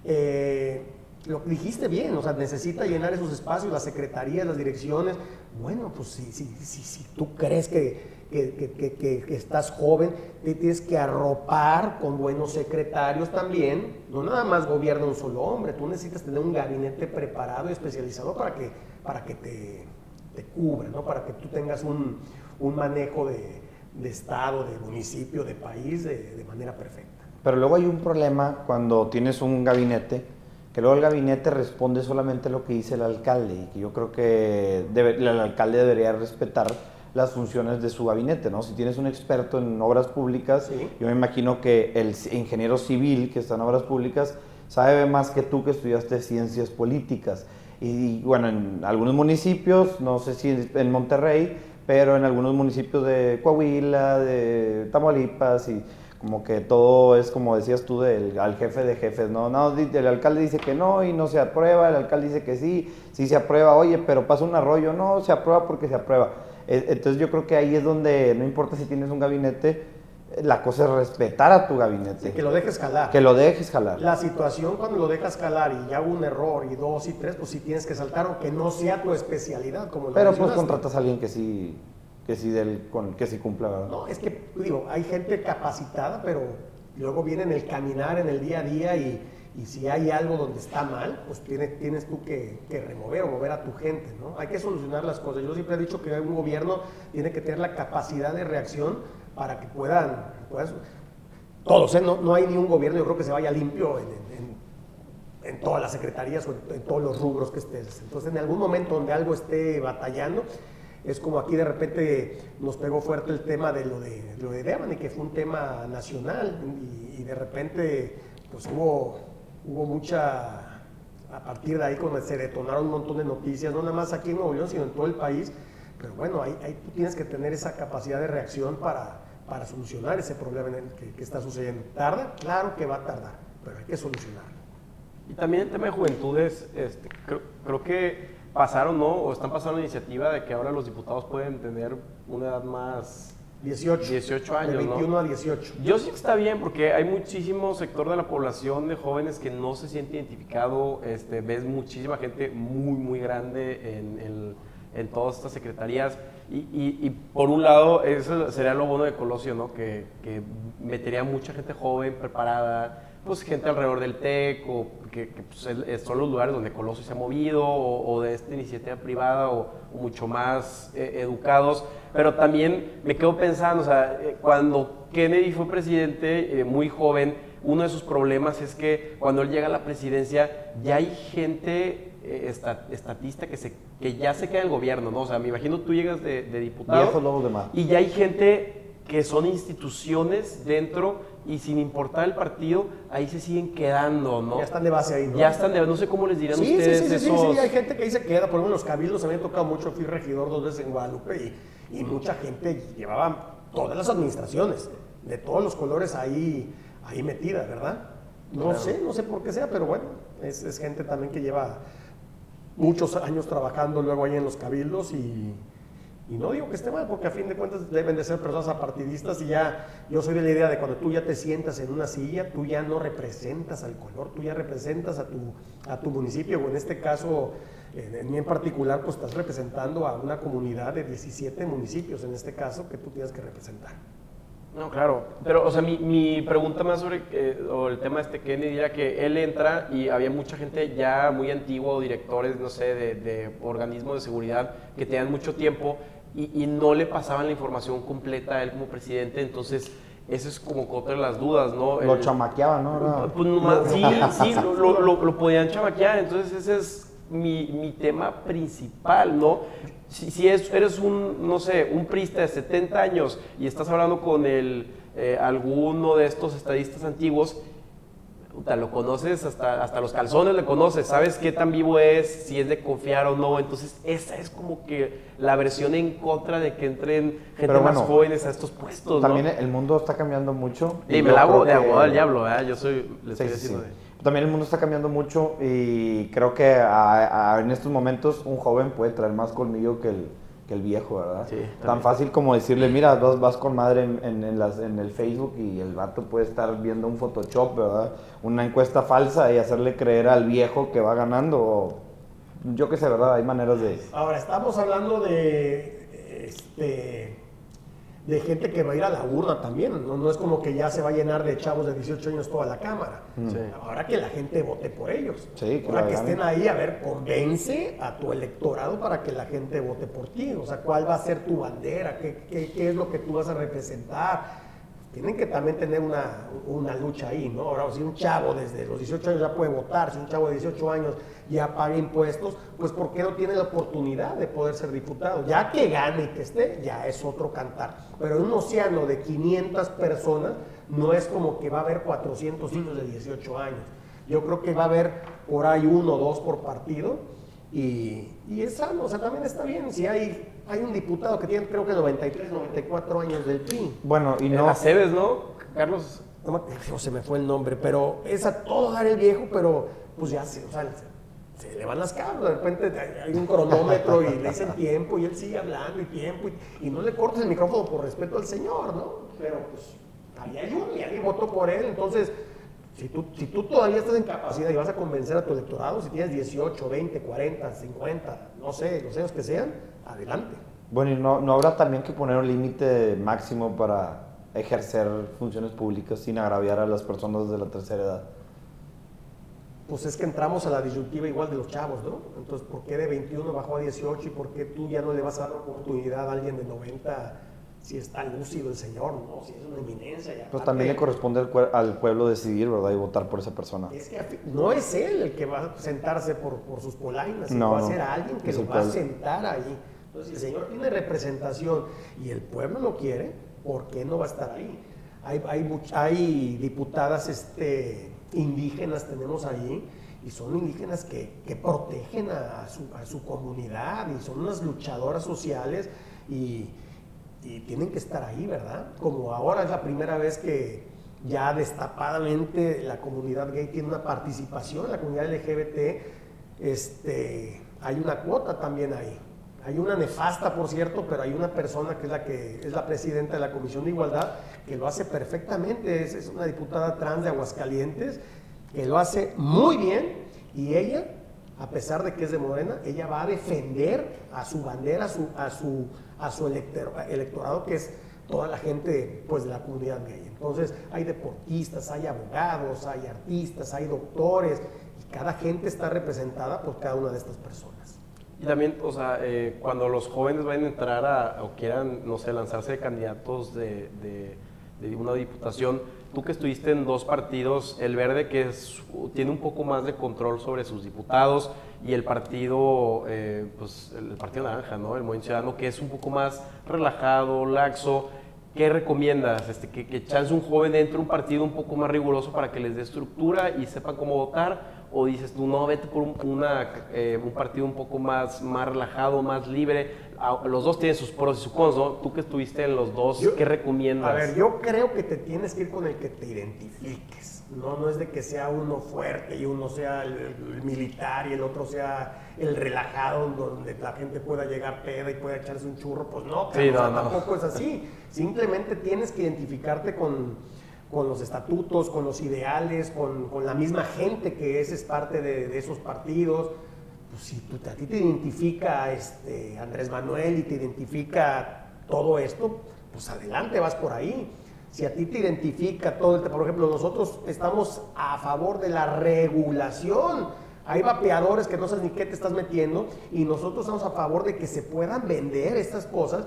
Eh, lo dijiste bien, o sea, necesita llenar esos espacios, las secretarías, las direcciones. Bueno, pues si, si, si, si tú crees que- que- que- que estás joven, te tienes que arropar con buenos secretarios también. No nada más gobierna un solo hombre, tú necesitas tener un gabinete preparado y especializado para que, para que te, te cubra, ¿no? para que tú tengas un, un manejo de, de Estado, de municipio, de país de, de manera perfecta. Pero luego hay un problema cuando tienes un gabinete, que luego el gabinete responde solamente a lo que dice el alcalde, y que yo creo que debe- el alcalde debería respetar las funciones de su gabinete, ¿no? Si tienes un experto en obras públicas, Sí. yo me imagino que el ingeniero civil que está en obras públicas sabe más que tú que estudiaste ciencias políticas. Y bueno, en algunos municipios, no sé si en Monterrey, pero en algunos municipios de Coahuila, de Tamaulipas y como que todo es como decías tú del al jefe de jefes, no, no, el alcalde dice que no y no se aprueba, el alcalde dice que sí, sí se aprueba, oye, pero pasa un arroyo, no, se aprueba porque se aprueba. E- Entonces yo creo que ahí es donde no importa si tienes un gabinete, La cosa es respetar a tu gabinete. Que lo dejes jalar. Que lo dejes jalar. La situación cuando lo dejas jalar y ya hubo un error y dos y tres, pues sí tienes que saltar, aunque no sea tu especialidad, como lo Pero pues contratas a alguien que sí, que sí, del, con, que sí cumpla, ¿verdad? No, es que, digo, hay gente capacitada, pero luego viene en el caminar, en el día a día y, y si hay algo donde está mal, pues tienes, tienes tú que, que remover o mover a tu gente, ¿no? Hay que solucionar las cosas. Yo siempre he dicho que un gobierno tiene que tener la capacidad de reacción para que puedan, puedan- todos, ¿eh? no, no hay ni un gobierno, yo creo que se vaya limpio en, todas las secretarías o en, todos los rubros que estés. Entonces, en algún momento donde algo esté batallando, es como aquí de repente nos pegó fuerte el tema de lo de, lo de Devani, que fue un tema nacional y, y de repente pues hubo, hubo mucha, a partir de ahí cuando se detonaron un montón de noticias, no nada más aquí en Nuevo León, sino en todo el país, pero bueno, ahí, ahí tú tienes que tener esa capacidad de reacción para, para solucionar ese problema en el que, que está sucediendo. ¿Tarda? Claro que va a tardar, pero hay que solucionarlo. Y también el tema de juventudes, este, creo, creo que pasaron, ¿no? O están pasando la iniciativa de que ahora los diputados pueden tener una edad más... 18. 18 años, De ¿no? 21 a 18. Yo sí que está bien porque hay muchísimo sector de la población de jóvenes que no se siente identificado. Este, ves muchísima gente muy, muy grande en, en todas estas secretarías. Y, y- y por un lado, eso sería lo bueno de Colosio, ¿no? Que, que metería mucha gente joven, preparada, pues gente alrededor del TEC, o que, que, pues, es- son los lugares donde Colosio se ha movido, o, o de esta iniciativa privada, o, o mucho más eh, educados. Pero también me quedo pensando, o sea, eh, cuando Kennedy fue presidente, eh, muy joven, uno de sus problemas es que cuando él llega a la presidencia, ya hay gente eh, esta- estatista que, se, que ya se queda el gobierno, ¿no? O sea, me imagino tú llegas de, de diputado. De. Y ya hay gente que son instituciones dentro y sin importar el partido, ahí se siguen quedando, ¿no? Ya están de base ahí, ¿no? Ya están de no sé cómo les dirán Sí, sí, ustedes sí, sí, sí, esos- sí, hay gente que ahí se queda, por ejemplo, los cabildos, a mí me tocado mucho, fui regidor dos veces en Guadalupe y, y mucha gente llevaba todas las administraciones, de todos los colores ahí, ahí metida, ¿verdad? No sé, no sé por qué sea, pero bueno, es, es gente también que lleva muchos años trabajando luego ahí en los cabildos y, y no digo que esté mal, porque a fin de cuentas deben de ser personas apartidistas y ya, yo soy de la idea de cuando tú ya te sientas en una silla, tú ya no representas al color, tú ya representas a tu, a tu municipio, o en este caso, en, mí en particular, pues estás representando a una comunidad de 17 municipios, en este caso, que tú tienes que representar. No, claro. Pero, o sea, mi, mi pregunta más sobre eh, o el tema este Kennedy era que él entra y había mucha gente ya muy antigua o directores, no sé, de, de organismos de seguridad que tenían mucho tiempo y, y no le pasaban la información completa a él como presidente. Entonces, eso es como otra de las dudas, ¿no? Lo El- chamaqueaban, ¿no? Era- Pues nomás- sí, sí, lo- lo- lo podían chamaquear, entonces ese es mi, mi tema principal, ¿no? Si, si es- eres un, no sé, un prista de 70 años y estás hablando con el, eh, alguno de estos estadistas antiguos, lo conoces, hasta, hasta los calzones le conoces, sabes qué tan vivo es, si es de confiar o no, entonces esa es como que la versión en contra de que entren gente Pero más bueno, jóvenes a estos puestos, También ¿no? el mundo está cambiando mucho. y Y me la hago de abogado del diablo, ¿verdad? Yo soy, le Sí, estoy sí, sí. diciendo de... También el mundo está cambiando mucho y creo que a- a- en estos momentos un joven puede traer más colmillo que el, que el viejo, ¿verdad? Sí, Tan fácil como decirle, mira, vas, vas con madre en, en- en las- en el Facebook y el vato puede estar viendo un Photoshop, ¿verdad? Una encuesta falsa y hacerle creer al viejo que va ganando. o- yo qué sé, ¿verdad? Hay maneras de... Ahora, estamos hablando de, este, de gente que va a ir a la urna también. No, no es como que ya se va a llenar de chavos de 18 años toda la Cámara. Sí. Ahora que la gente vote por ellos. Sí, Ahora que estén ahí, a ver, convence a tu electorado para que la gente vote por ti. O sea, ¿cuál va a ser tu bandera? ¿Qué, qué- qué es lo que tú vas a representar? Tienen que también tener una, una lucha ahí, ¿no? Ahora, si un chavo desde los 18 años ya puede votar, si un chavo de 18 años ya paga impuestos, pues ¿por qué no tiene la oportunidad de poder ser diputado? Ya que gane y que esté, ya es otro cantar. Pero en un océano de 500 personas, no es como que va a haber 400 niños de 18 años. Yo creo que va a haber por ahí uno o dos por partido y, y es sano, o sea, también está bien. Si hay, hay un diputado que tiene creo que 93, 94 años del PRI, Bueno, y No. Aceves, ¿no? Carlos. no, no se me fue el nombre, pero es a todo dar el viejo, pero pues ya se, o sea, se, se le van las cabras, de repente hay un cronómetro y le dicen tiempo y él sigue hablando y tiempo y, y no le cortes el micrófono por respeto al señor, ¿no? Pero pues Ahí hay uno y alguien votó por él, entonces si tú, si tú todavía estás en capacidad y vas a convencer a tu electorado, si tienes 18, 20, 40, 50, no sé, los años que sean, adelante. Bueno, y no, no habrá también que poner un límite máximo para ejercer funciones públicas sin agraviar a las personas de la tercera edad. Pues es que entramos a la disyuntiva igual de los chavos, ¿no? Entonces, ¿por qué de 21 bajó a 18 y por qué tú ya no le vas a dar oportunidad a alguien de 90 si está lúcido el señor, ¿no? Si es una eminencia. Pues también le corresponde al, al, pueblo decidir, ¿verdad? Y votar por esa persona. Es que no es él el que va a sentarse por, por sus polainas, no, va a ser alguien que lo va a sentar ahí. Entonces, si el señor tiene representación y el pueblo lo quiere, ¿por qué no va a estar ahí? Hay, hay, hay diputadas este, indígenas, tenemos ahí, y son indígenas que, que protegen a su, a su comunidad y son unas luchadoras sociales y y tienen que estar ahí, ¿verdad? Como ahora es la primera vez que ya destapadamente la comunidad gay tiene una participación, la comunidad LGBT, este, hay una cuota también ahí. Hay una nefasta, por cierto, pero hay una persona que es la que es la presidenta de la Comisión de Igualdad que lo hace perfectamente. Es, es una diputada trans de Aguascalientes que lo hace muy bien y ella, a pesar de que es de Morena, ella va a defender a su bandera, a su, a su a su electorado, que es toda la gente pues, de la comunidad gay. Entonces hay deportistas, hay abogados, hay artistas, hay doctores, y cada gente está representada por cada una de estas personas. Y también, o sea, eh, cuando los jóvenes vayan a entrar a, o quieran, no sé, lanzarse de candidatos de, de, de una diputación, tú que estuviste en dos partidos, el verde que es, tiene un poco más de control sobre sus diputados, y el partido, eh, pues el partido naranja, ¿no? El Movimiento Ciudadano, que es un poco más relajado, laxo. ¿Qué recomiendas? Este, que, que chance un joven entre un partido un poco más riguroso para que les dé estructura y sepan cómo votar? ¿O dices tú, no, vete por un, una, eh, un partido un poco más, más relajado, más libre? Los dos tienen sus pros y sus cons, ¿no? Tú que estuviste en los dos, ¿qué recomiendas? A ver, yo creo que te tienes que ir con el que te identifiques. No, no es de que sea uno fuerte y uno sea el, militar y el otro sea el relajado donde la gente pueda llegar peda y pueda echarse un churro. Pues no, tampoco es así. Simplemente tienes que identificarte con, los estatutos, con los ideales, con, la misma gente que es, es parte de, esos partidos. Pues si a ti te identifica este, Andrés Manuel y te identifica todo esto, pues adelante, vas por ahí si a ti te identifica todo el por ejemplo, nosotros estamos a favor de la regulación. Hay vapeadores que no sabes ni qué te estás metiendo y nosotros estamos a favor de que se puedan vender estas cosas,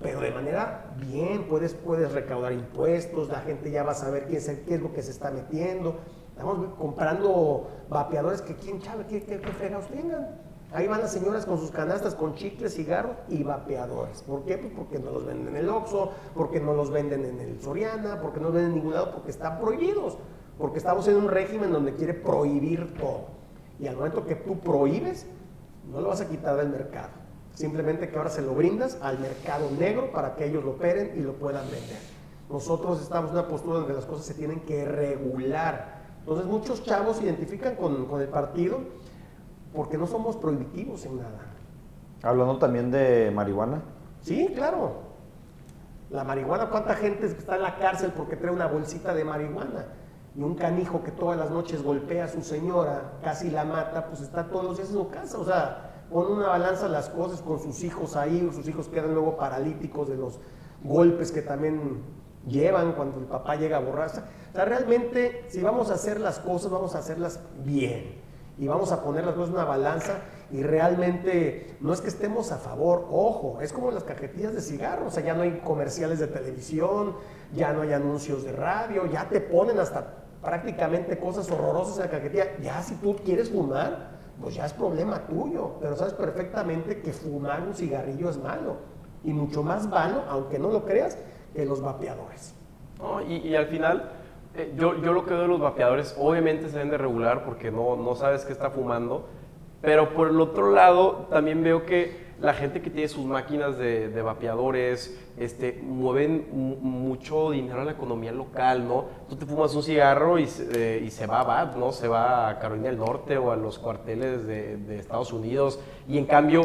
pero de manera bien, puedes, puedes recaudar impuestos, la gente ya va a saber qué es, qué es lo que se está metiendo. Estamos comprando vapeadores que quién sabe qué, qué, qué fregados tengan. Ahí van las señoras con sus canastas con chicles, cigarros y vapeadores. ¿Por qué? Pues porque no los venden en el Oxxo, porque no los venden en el Soriana, porque no los venden en ningún lado, porque están prohibidos. Porque estamos en un régimen donde quiere prohibir todo. Y al momento que tú prohíbes, no lo vas a quitar del mercado. Simplemente que ahora se lo brindas al mercado negro para que ellos lo operen y lo puedan vender. Nosotros estamos en una postura donde las cosas se tienen que regular. Entonces muchos chavos se identifican con, con el partido porque no somos prohibitivos en nada. Hablando también de marihuana. Sí, claro. La marihuana, ¿cuánta gente está en la cárcel porque trae una bolsita de marihuana? Y un canijo que todas las noches golpea a su señora, casi la mata, pues está todos los días en su casa. O sea, pone una balanza las cosas con sus hijos ahí, sus hijos quedan luego paralíticos de los golpes que también llevan cuando el papá llega a borrarse. O sea, realmente, si vamos a hacer las cosas, vamos a hacerlas bien y vamos a poner las cosas en una balanza y realmente no es que estemos a favor, ojo, es como las cajetillas de cigarros, o sea, ya no hay comerciales de televisión, ya no hay anuncios de radio, ya te ponen hasta prácticamente cosas horrorosas en la cajetilla, ya si tú quieres fumar, pues ya es problema tuyo, pero sabes perfectamente que fumar un cigarrillo es malo y mucho más malo, aunque no lo creas, que los vapeadores. y al final eh, yo, yo, lo que veo de los vapeadores, obviamente se deben de regular porque no, no sabes qué está fumando, pero por el otro lado también veo que la gente que tiene sus máquinas de, de vapeadores este, mueven mucho dinero a la economía local, ¿no? Tú te fumas un cigarro y, eh, y se va a BAT, ¿no? Se va a Carolina del Norte o a los cuarteles de, de Estados Unidos y en cambio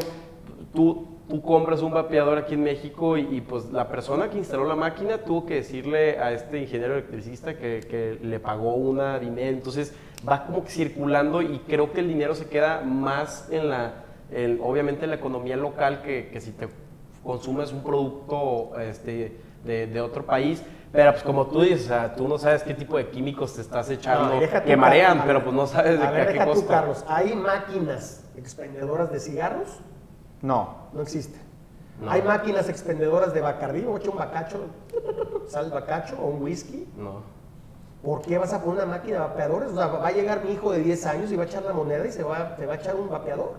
tú tú compras un vapeador aquí en México y, y, pues la persona que instaló la máquina tuvo que decirle a este ingeniero electricista que, que le pagó una dinero, entonces va como que circulando y creo que el dinero se queda más en la, en, obviamente en la economía local que, que si te consumes un producto este, de, de otro país. Pero pues como tú dices, o sea, tú no sabes qué tipo de químicos te estás echando No, que marean, pero pues no sabes de a qué, ver, a qué deja tú, costa. Carlos, ¿hay máquinas expendedoras de cigarros? No. No existe. No. ¿Hay máquinas expendedoras de Bacardí? ¿O echa un bacacho? ¿Sale el bacacho o un whisky? No. ¿Por qué vas a poner una máquina de vapeadores? O sea, va a llegar mi hijo de 10 años y va a echar la moneda y se va, te va a echar un vapeador.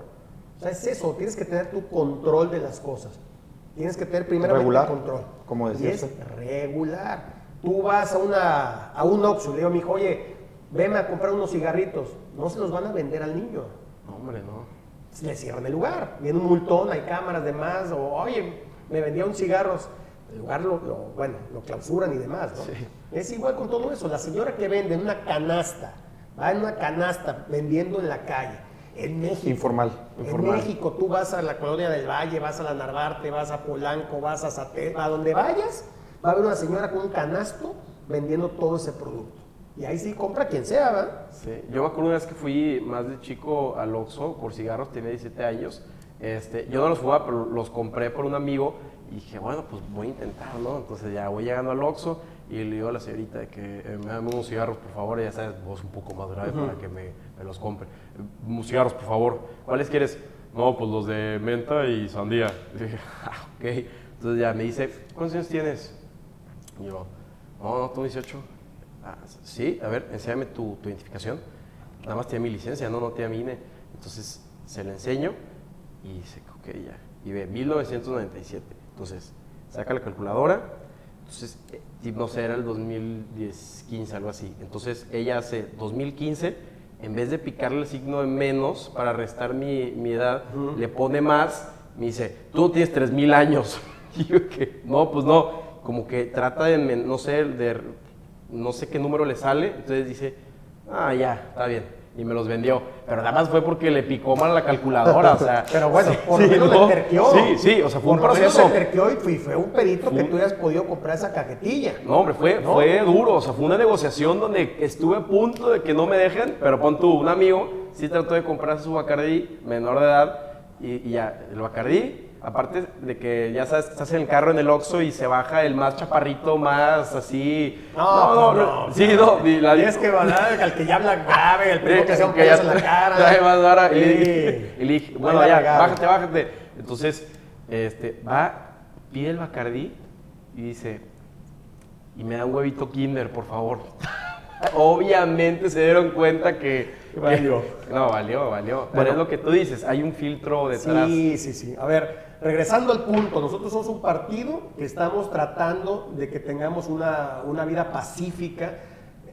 O sea, es eso, tienes que tener tu control de las cosas. Tienes que tener el control. como y decía es usted. regular. Tú vas a, una, a un Oxxo y le digo a mi hijo, oye, veme a comprar unos cigarritos. No se los van a vender al niño. No, hombre, no. Le cierran el lugar. Viene un multón, hay cámaras de más, o oye, me vendieron cigarros. El lugar lo, lo- bueno, lo clausuran y demás, ¿no? Sí. Es igual con todo eso. La señora que vende en una canasta, va en una canasta vendiendo en la calle, en México. Informal. En. México, tú vas a la colonia del Valle, vas a la Narvarte, vas a Polanco, vas a Satel, a donde vayas, va a haber una señora con un canasto vendiendo todo ese producto. Y ahí sí compra quien sea, ¿verdad? Sí, yo me acuerdo una vez que fui más de chico al Oxxo por cigarros, tenía 17 años. Este, yo no los fumaba, pero los compré por un amigo y dije, bueno, pues voy a intentar, ¿no? Entonces ya voy llegando al Oxxo y le digo a la señorita que eh, me dame unos cigarros, por favor, ya sabes, voz un poco más grave para que me, me los compre. "Eh, Unos cigarros, por favor. ¿Cuáles quieres? No, pues los de menta y sandía. Y dije, ah, ok. Entonces ya me dice, ¿cuántos años tienes? Y yo, no, no, tengo 18. Ah, sí, a ver, enséñame tu, tu identificación. Nada más tiene mi licencia, no, no tiene mi INE. Entonces se le enseño y dice, ok, ya. Y ve, 1997. Entonces saca la calculadora. Entonces, eh, no sé, era el 2010, 15, algo así. Entonces ella hace 2015, en vez de picarle el signo de menos para restar mi, mi edad, le pone más. Me dice, tú tienes 3000 años. Y yo que, no, pues no. Como que trata de, no sé, de, no sé qué número le sale. Entonces dice, ah, ya, está bien. Y me los vendió. Pero nada más fue porque le picó mal la calculadora. O sea, Pero bueno, sí, por lo sí, menos ¿no? le terqueó. Sí, sí, o sea, fue un Por lo menos proceso. le terqueó y fue, fue un perito que tú hayas podido comprar esa cajetilla. No, hombre, fue, ¿No? fue duro. O sea, fue una negociación donde estuve a punto de que no me dejen, pero pon tú, un amigo sí trató de comprarse su Bacardí, menor de edad, y, y ya, el Bacardí, aparte de que ya sabes, estás en el carro en el Oxxo y se baja el más chaparrito, más así. No, no, no. Sí, no. y la- Tienes que hablar al que ya habla grave, el primo que se un que en la cara. más. Y, le dije- bueno, ya, bájate, bájate. Entonces, este, va, pide el Bacardí y dice, y me da un huevito Kinder, por favor. Obviamente se dieron cuenta que... Valió. que- no, valió, valió. Pero Bueno. es lo que tú dices, hay un filtro detrás. Sí, sí, sí. A ver, regresando al punto, nosotros somos un partido que estamos tratando de que tengamos una, una vida pacífica.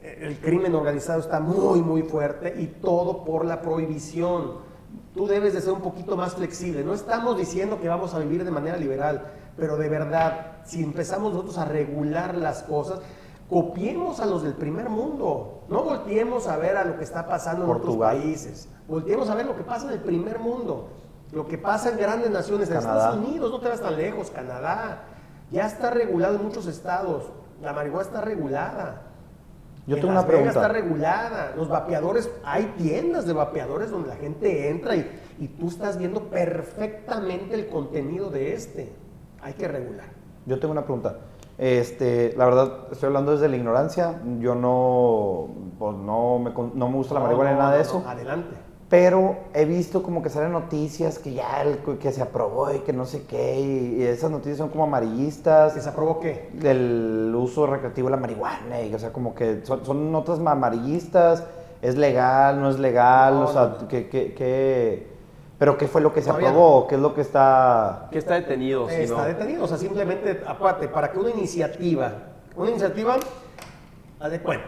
El crimen organizado está muy, muy fuerte y todo por la prohibición. Tú debes de ser un poquito más flexible. No estamos diciendo que vamos a vivir de manera liberal, pero de verdad, si empezamos nosotros a regular las cosas, copiemos a los del primer mundo. No volteemos a ver a lo que está pasando en Portugal. otros países. Volteemos a ver lo que pasa en el primer mundo. Lo que pasa en grandes naciones, en Canadá. Estados Unidos, no te vas tan lejos, Canadá. Ya está regulado en muchos estados. La marihuana está regulada. Yo En tengo Las una Vegas pregunta. está regulada. Los vapeadores, hay tiendas de vapeadores donde la gente entra y, y tú estás viendo perfectamente el contenido de este. Hay que regular. Yo tengo una pregunta. Este, la verdad, estoy hablando desde la ignorancia. Yo no, pues no me, no me gusta la No, marihuana ni no, nada de eso. Adelante. Pero he visto como que salen noticias que ya el- que se aprobó y que no sé qué. Y, y esas noticias son como amarillistas. ¿Que se aprobó qué? del uso recreativo de la marihuana. Y, o sea, como que son, son notas ma- amarillistas. Es legal, no es legal. No, o sea, no, no. ¿qué, qué, qué- pero qué fue lo que se Todavía aprobó? ¿Qué es lo que está...? Que está detenido, si está no. detenido. O sea, simplemente, aparte, para que una iniciativa, una iniciativa, haz de cuenta,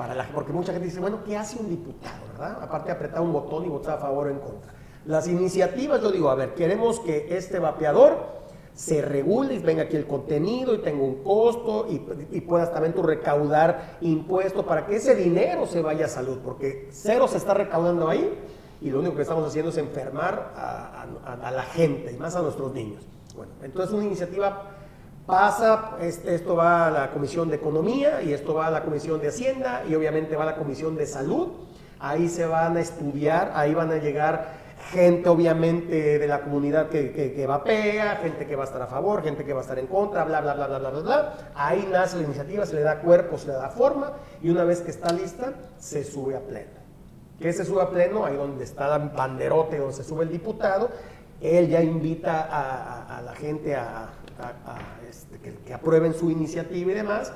para la, porque mucha gente dice, bueno, ¿qué hace un diputado, verdad? Aparte de apretar un botón y votar a favor o en contra. Las iniciativas, yo digo, a ver, queremos que este vapeador se regule y venga aquí el contenido y tenga un costo y, y puedas también tú recaudar impuestos para que ese dinero se vaya a salud, porque cero se está recaudando ahí y lo único que estamos haciendo es enfermar a, a- a la gente y más a nuestros niños. Bueno, entonces una iniciativa pasa, este, esto va a la Comisión de Economía y esto va a la Comisión de Hacienda y obviamente va a la Comisión de Salud. Ahí se van a estudiar, ahí van a llegar gente obviamente de la comunidad que, que, que vapea, gente que va a estar a favor, gente que va a estar en contra, bla, bla, bla, bla, bla, bla, bla. Ahí nace la iniciativa, se le da cuerpo, se le da forma y una vez que está lista, se sube a pleno. Que se sube a pleno, ahí donde está el banderote, donde se sube el diputado, él ya invita a, la gente a, este, que, que aprueben su iniciativa y demás,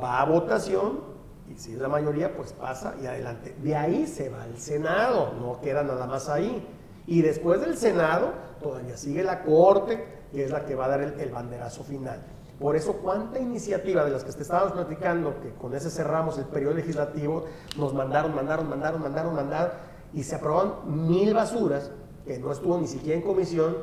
va a votación y si es la mayoría, pues pasa y adelante. De ahí se va al Senado, no queda nada más ahí. Y después del Senado, todavía sigue la Corte, que es la que va a dar el, el banderazo final. Por eso, cuánta iniciativa de las que te estábamos platicando, que con ese cerramos el periodo legislativo, nos mandaron, mandaron, mandaron, mandaron, mandaron, y se aprobaron mil basuras, que no estuvo ni siquiera en comisión,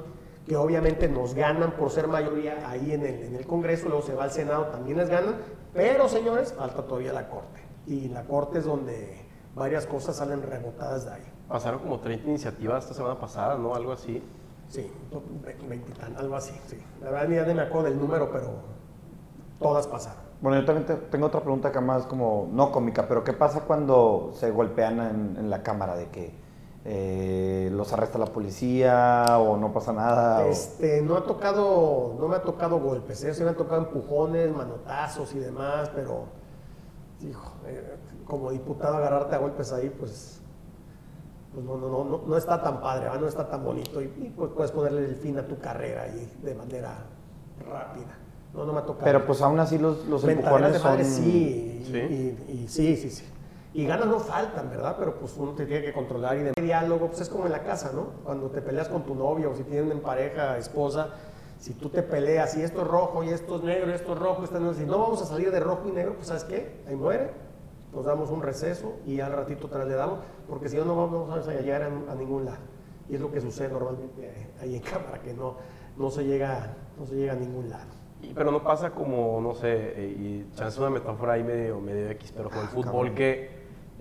que obviamente nos ganan por ser mayoría ahí en el, en el Congreso, luego se va al Senado, también les ganan, pero señores, falta todavía la Corte. Y la Corte es donde varias cosas salen rebotadas de ahí. Pasaron como 30 iniciativas esta semana pasada, ¿no? Algo así. Sí, ve- veintitan, algo así, sí. La verdad ni ya me acuerdo del número, pero todas pasaron. Bueno, yo también te- tengo otra pregunta acá más como, no cómica, pero ¿qué pasa cuando se golpean en, en la cámara? De que eh, los arresta la policía o no pasa nada. o- Este, no ha tocado, no me ha tocado golpes, ¿eh? sí me han tocado empujones, manotazos y demás, pero, hijo, eh, como diputado agarrarte a golpes ahí, pues, pues no, no, no, no, no está tan padre, ¿va? no está tan bonito y, y, pues puedes ponerle el fin a tu carrera ahí de manera rápida. No, no me ha tocado. Pero pues aún así los, los empujones de son... madre sí, y, Sí. y- y sí, sí, sí. Y ganas no faltan, ¿verdad? Pero pues uno te tiene que controlar y de diálogo, pues es como en la casa, ¿no? Cuando te peleas con tu novio o si tienen en pareja, esposa, si tú te peleas y esto es rojo y esto es negro y esto es rojo, esto no, si no vamos a salir de rojo y negro, pues ¿sabes qué? Ahí muere, nos damos un receso y al ratito te le damos, porque si no, no vamos a llegar a, a ningún lado. Y es lo que sucede normalmente eh, ahí en cámara, que no, no, se llega, no se llega a ningún lado. Y- pero no pasa como, no sé, eh, y chance una metáfora ahí medio, medio X, pero con el fútbol cabrón. que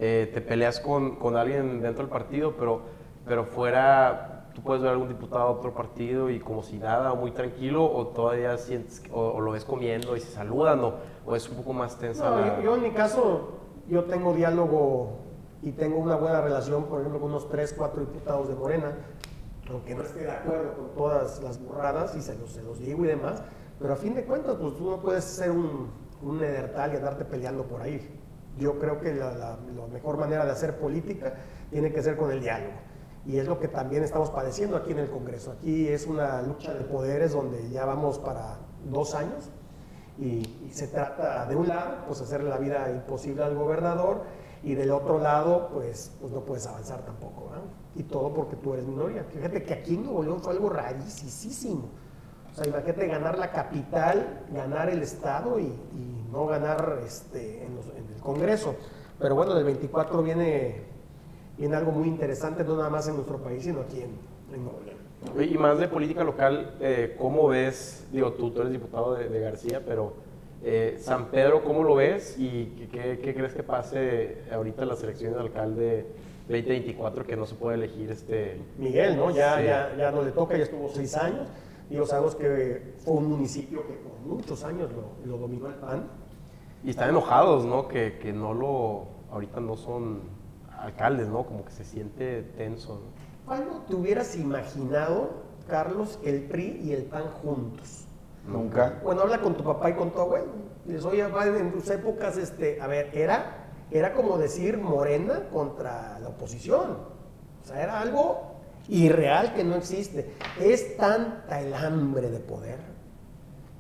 eh, te peleas con, con alguien dentro del partido, pero, pero fuera, tú puedes ver algún diputado de otro partido y como si nada, muy tranquilo, o todavía sientes, o, o lo ves comiendo y se saludan, o, o es un poco más tensa. No, la- yo, yo en mi caso, yo tengo diálogo y tengo una buena relación, por ejemplo, con unos 3, 4 diputados de Morena, aunque no esté de acuerdo con todas las burradas y se los, se los digo y demás, pero a fin de cuentas, pues tú no puedes ser un, un nedertal y andarte peleando por ahí. Yo creo que la, la- mejor manera de hacer política tiene que ser con el diálogo. Y es lo que también estamos padeciendo aquí en el Congreso. Aquí es una lucha de poderes donde ya vamos para dos años y, se trata de un lado, pues hacerle la vida imposible al gobernador y del otro lado, pues, pues no puedes avanzar tampoco, ¿verdad? Y todo porque tú eres minoría. Fíjate que aquí en Nuevo León fue algo rarísimo. O sea, imagínate ganar la capital, ganar el Estado y, y no ganar este, en, los- en el Congreso. Pero bueno, del 24 viene, viene algo muy interesante, no nada más en nuestro país, sino aquí en, en Nuevo León. Y más de política local, eh, ¿cómo ves? Digo, tú, tú eres diputado de, de García, pero eh, San Pedro, ¿cómo lo ves? ¿Y qué, qué- qué crees que pase ahorita en las elecciones de alcalde 2024 que no se puede elegir este... Miguel, ¿no? Ya, Sí. ya, ya no le toca, ya estuvo seis años. Digo, sabemos que fue un municipio que por muchos años lo, lo dominó el PAN. Y están enojados, ¿no? Que, que no lo... Ahorita no son alcaldes, ¿no? Como que se siente tenso. ¿no? ¿Cuándo te hubieras imaginado, Carlos, el PRI y el PAN juntos? Nunca. Bueno, habla con tu papá y con tu abuelo. Les oye, en tus épocas, este, a ver, era, era como decir Morena contra la oposición. O sea, era algo irreal que no existe. Es tanta el hambre de poder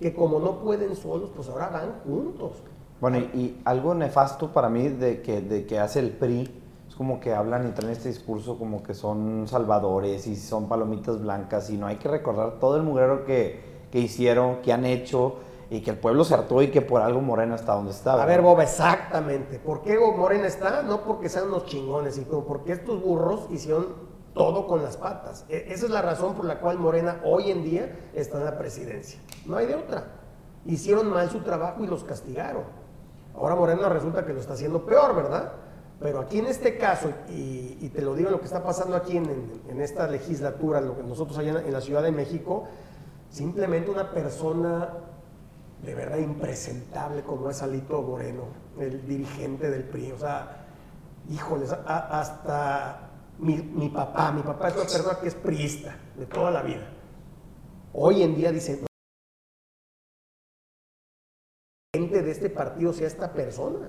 que como no pueden solos, pues ahora van juntos. Bueno, y, y algo nefasto para mí de que, de que hace el PRI es como que hablan y traen este discurso como que son salvadores y son palomitas blancas y no hay que recordar todo el mugrero que, que hicieron, que han hecho y que el pueblo se hartó y que por algo Morena está donde está. A ¿verdad? ver, Boba, exactamente. ¿Por qué Morena está? No porque sean unos chingones, sino porque estos burros hicieron todo con las patas. E- esa es la razón por la cual Morena hoy en día está en la presidencia. No hay de otra. Hicieron mal su trabajo y los castigaron. Ahora Morena resulta que lo está haciendo peor, ¿verdad? Pero aquí en este caso, y, te lo digo lo que está pasando aquí en, en- en esta legislatura, lo que nosotros allá en, la Ciudad de México, simplemente una persona de verdad impresentable como es Alito Moreno, el dirigente del PRI. O sea, híjoles, hasta mi, mi papá, mi papá es una persona que es priista de toda la vida. Hoy en día dice, "No, gente de este partido sea esta persona.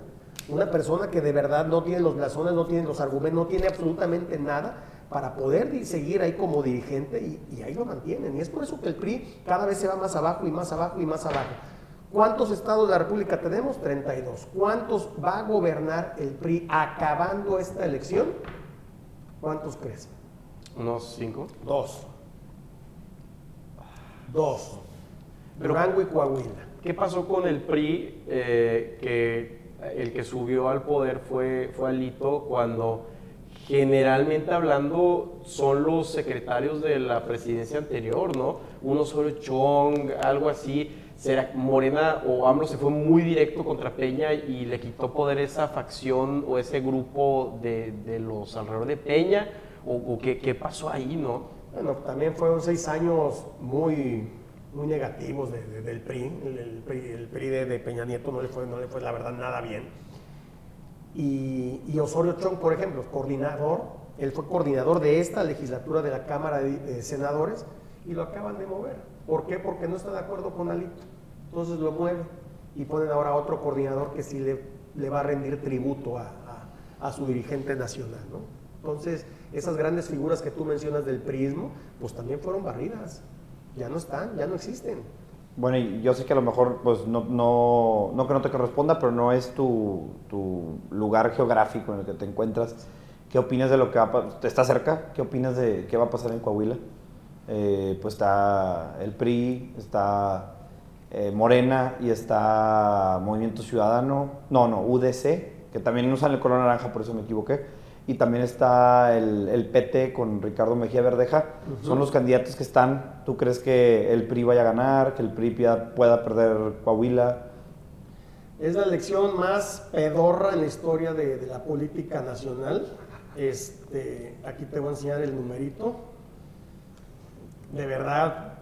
Una persona que de verdad no tiene los blasones, no tiene los argumentos, no tiene absolutamente nada para poder seguir ahí como dirigente y, y ahí lo mantienen. Y es por eso que el PRI cada vez se va más abajo y más abajo y más abajo. ¿Cuántos estados de la República tenemos? 32. ¿Cuántos va a gobernar el PRI acabando esta elección? ¿Cuántos crees? Unos cinco. Dos. Dos. Pero- Durango y Coahuila. ¿Qué pasó con el PRI? eh, que el que subió al poder fue, fue Alito cuando generalmente hablando son los secretarios de la presidencia anterior, ¿no? Uno solo Chong, algo así. Será Morena o AMLO se fue muy directo contra Peña y le quitó poder esa facción o ese grupo de, de los alrededor de Peña. ¿O, qué, qué pasó ahí, no? Bueno, también fueron seis años muy, muy negativos de- de- del PRI. El, el PRI, de, Peña Nieto no le, fue, no le fue, la verdad, nada bien. Y, Osorio Chong, por ejemplo, coordinador, él fue coordinador de esta legislatura de la Cámara de, de Senadores y lo acaban de mover. ¿Por qué? Porque no está de acuerdo con Alito. Entonces lo mueven y ponen ahora otro coordinador que sí le, le va a rendir tributo a, a- a su dirigente nacional. ¿no? Entonces, esas grandes figuras que tú mencionas del prismo, pues también fueron barridas. Ya no están, ya no existen. Bueno, y yo sé que a lo mejor, pues no, no, no que no te corresponda, pero no es tu, tu lugar geográfico en el que te encuentras. ¿Qué opinas de lo que va a pasar? ¿Está cerca? ¿Qué opinas de qué va a pasar en Coahuila? Eh, pues está el PRI, está eh, Morena y está Movimiento Ciudadano. No, no, UDC, que también usan el color naranja, por eso me equivoqué. Y también está el, el PT con Ricardo Mejía Verdeja. Son los candidatos que están. ¿Tú crees que el PRI vaya a ganar? ¿Que el PRI pueda- pueda perder Coahuila? Es la elección más pedorra en la historia de, de la política nacional. Este, aquí te voy a enseñar el numerito. De verdad,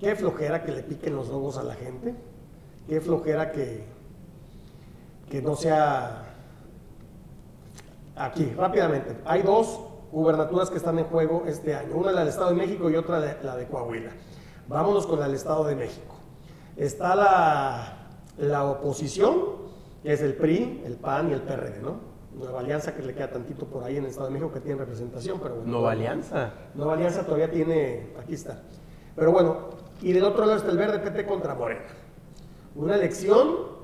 qué flojera que le piquen los ojos a la gente. Qué flojera que, que no sea... Aquí, rápidamente. Hay dos gubernaturas que están en juego este año. Una la del Estado de México y otra de- la de Coahuila. Vámonos con la del Estado de México. Está la, la oposición, que es el PRI, el PAN y el PRD, ¿no? Nueva Alianza que le queda tantito por ahí en el Estado de México que tiene representación, pero bueno. Nueva Alianza. Nueva Alianza todavía tiene, aquí está. Pero bueno, y del otro lado está el verde PT contra Morena. Una elección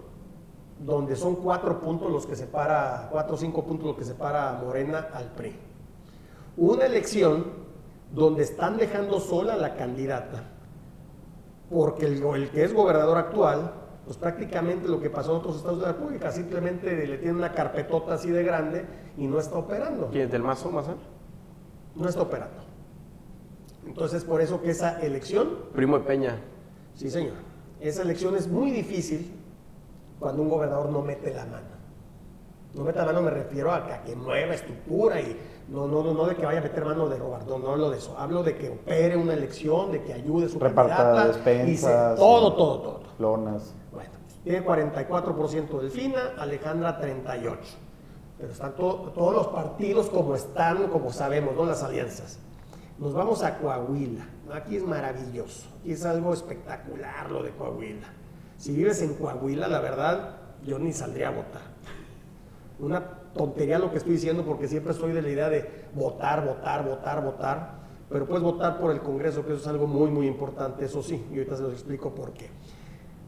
donde son cuatro puntos los que separa, cuatro o cinco puntos los que separa a Morena al PRI. Una elección donde están dejando sola a la candidata, porque el, el que es gobernador actual, pues prácticamente lo que pasó en otros estados de la República, simplemente le tiene una carpetota así de grande y no está operando ¿Quién? ¿Del Mazo Mazar? no está operando. Entonces, por eso que esa elección, Primo de Peña. sí señor, esa elección es muy difícil cuando un gobernador no mete la mano. No mete la mano me refiero a que, a que mueva estructura y no, no, no, no de que vaya a meter mano de robar, no, no hablo de eso. Hablo de que opere una elección, de que ayude a su Reparta candidata. despensas, y se- todo, todo, todo. Lonas. Bueno, tiene 44% Delfina, Alejandra 38%. Pero están to- todos los partidos como están, como sabemos, ¿no? Las alianzas. Nos vamos a Coahuila. Aquí es maravilloso. Aquí es algo espectacular lo de Coahuila. Si vives en Coahuila, la verdad, yo ni saldría a votar. Una tontería lo que estoy diciendo porque siempre soy de la idea de votar, votar, votar, votar. Pero puedes votar por el Congreso, que eso es algo muy, muy importante, eso sí. Y ahorita se los explico por qué.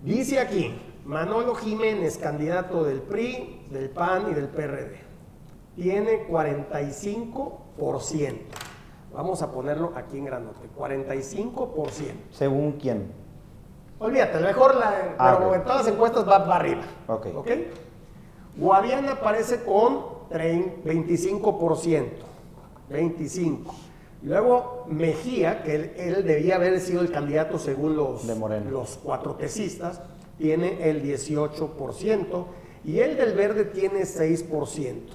Dice aquí, Manolo Jiménez, candidato del PRI, del PAN y del PRD. Tiene 45%. Vamos a ponerlo aquí en granote. 45%. ¿Según quién? Olvídate, mejor la, Ah, pero en todas las encuestas va, va arriba. Ok. Guadiana aparece con trein- 25%. 25%. Luego Mejía, que él, él debía haber sido el candidato según los, los cuatro tesistas, tiene el 18%. Y el del verde tiene 6%.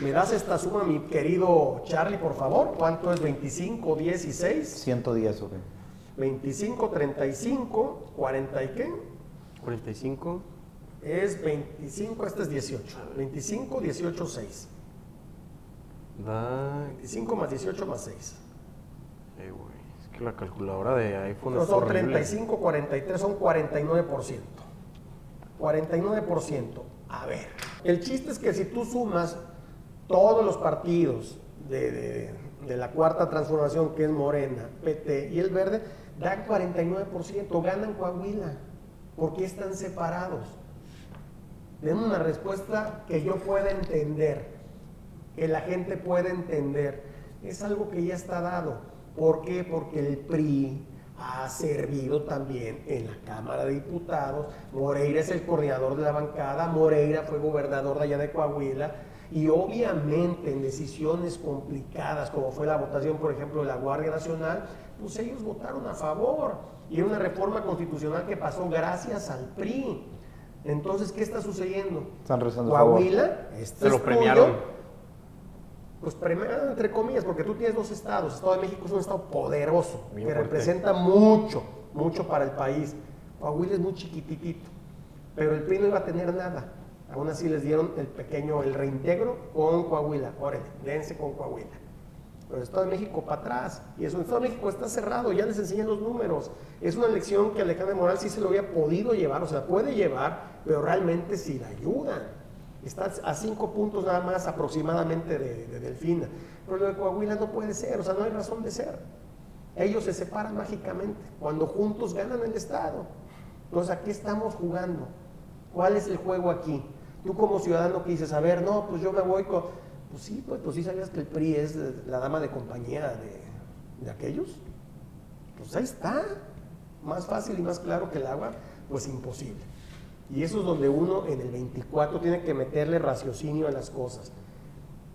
¿Me das esta suma, mi querido Charlie, por favor? ¿Cuánto es 25, 10 y 6? 110, ok. 25, 35, 40 y qué? 45. Es 25, este es 18. 25, 18, 6. Da. 25 más 18 más 6. Eh, güey. Es que la calculadora de iPhone No, es son horrible. 35, 43, son 49%. 49%. A ver, el chiste es que si tú sumas todos los partidos de, la cuarta transformación, que es Morena, PT y el verde, dan 49%, ganan Coahuila. ¿Por qué están separados? Den una respuesta que yo pueda entender, que la gente pueda entender. Es algo que ya está dado. ¿Por qué? Porque el PRI ha servido también en la Cámara de Diputados. Moreira es el coordinador de la bancada, Moreira fue gobernador de allá de Coahuila. Y obviamente en decisiones complicadas, como fue la votación, por ejemplo, de la Guardia Nacional, pues ellos votaron a favor. Y era una reforma constitucional que pasó gracias al PRI. Entonces, ¿qué está sucediendo? Están rezando. Coahuila, este Se lo es premiaron. tuyo. Pues premiado entre comillas, porque tú tienes dos estados. El Estado de México es un estado poderoso, Bien que fuerte. representa mucho, mucho para el país. Coahuila es muy chiquititito, pero el PRI no iba a tener nada. Aún así les dieron el pequeño, el reintegro con Coahuila. Órale, dense con Coahuila. Pero el Estado de México para atrás. Y eso, el Estado de México está cerrado, ya les enseñan los números. Es una elección que Alejandro Moral sí se lo había podido llevar, o sea, puede llevar, pero realmente sí la ayudan. Está a cinco puntos nada más aproximadamente de, de Delfina. Pero lo de Coahuila no puede ser, o sea, no hay razón de ser. Ellos se separan mágicamente cuando juntos ganan el Estado. Entonces, ¿a qué estamos jugando? ¿Cuál es el juego aquí? Tú como ciudadano que dices, a ver, no, pues yo me voy con... Pues sí, pues, pues sí sabías que el PRI es la dama de compañía de, de aquellos. Pues ahí está. Más fácil y más claro que el agua, pues imposible. Y eso es donde uno en el 24 tiene que meterle raciocinio a las cosas.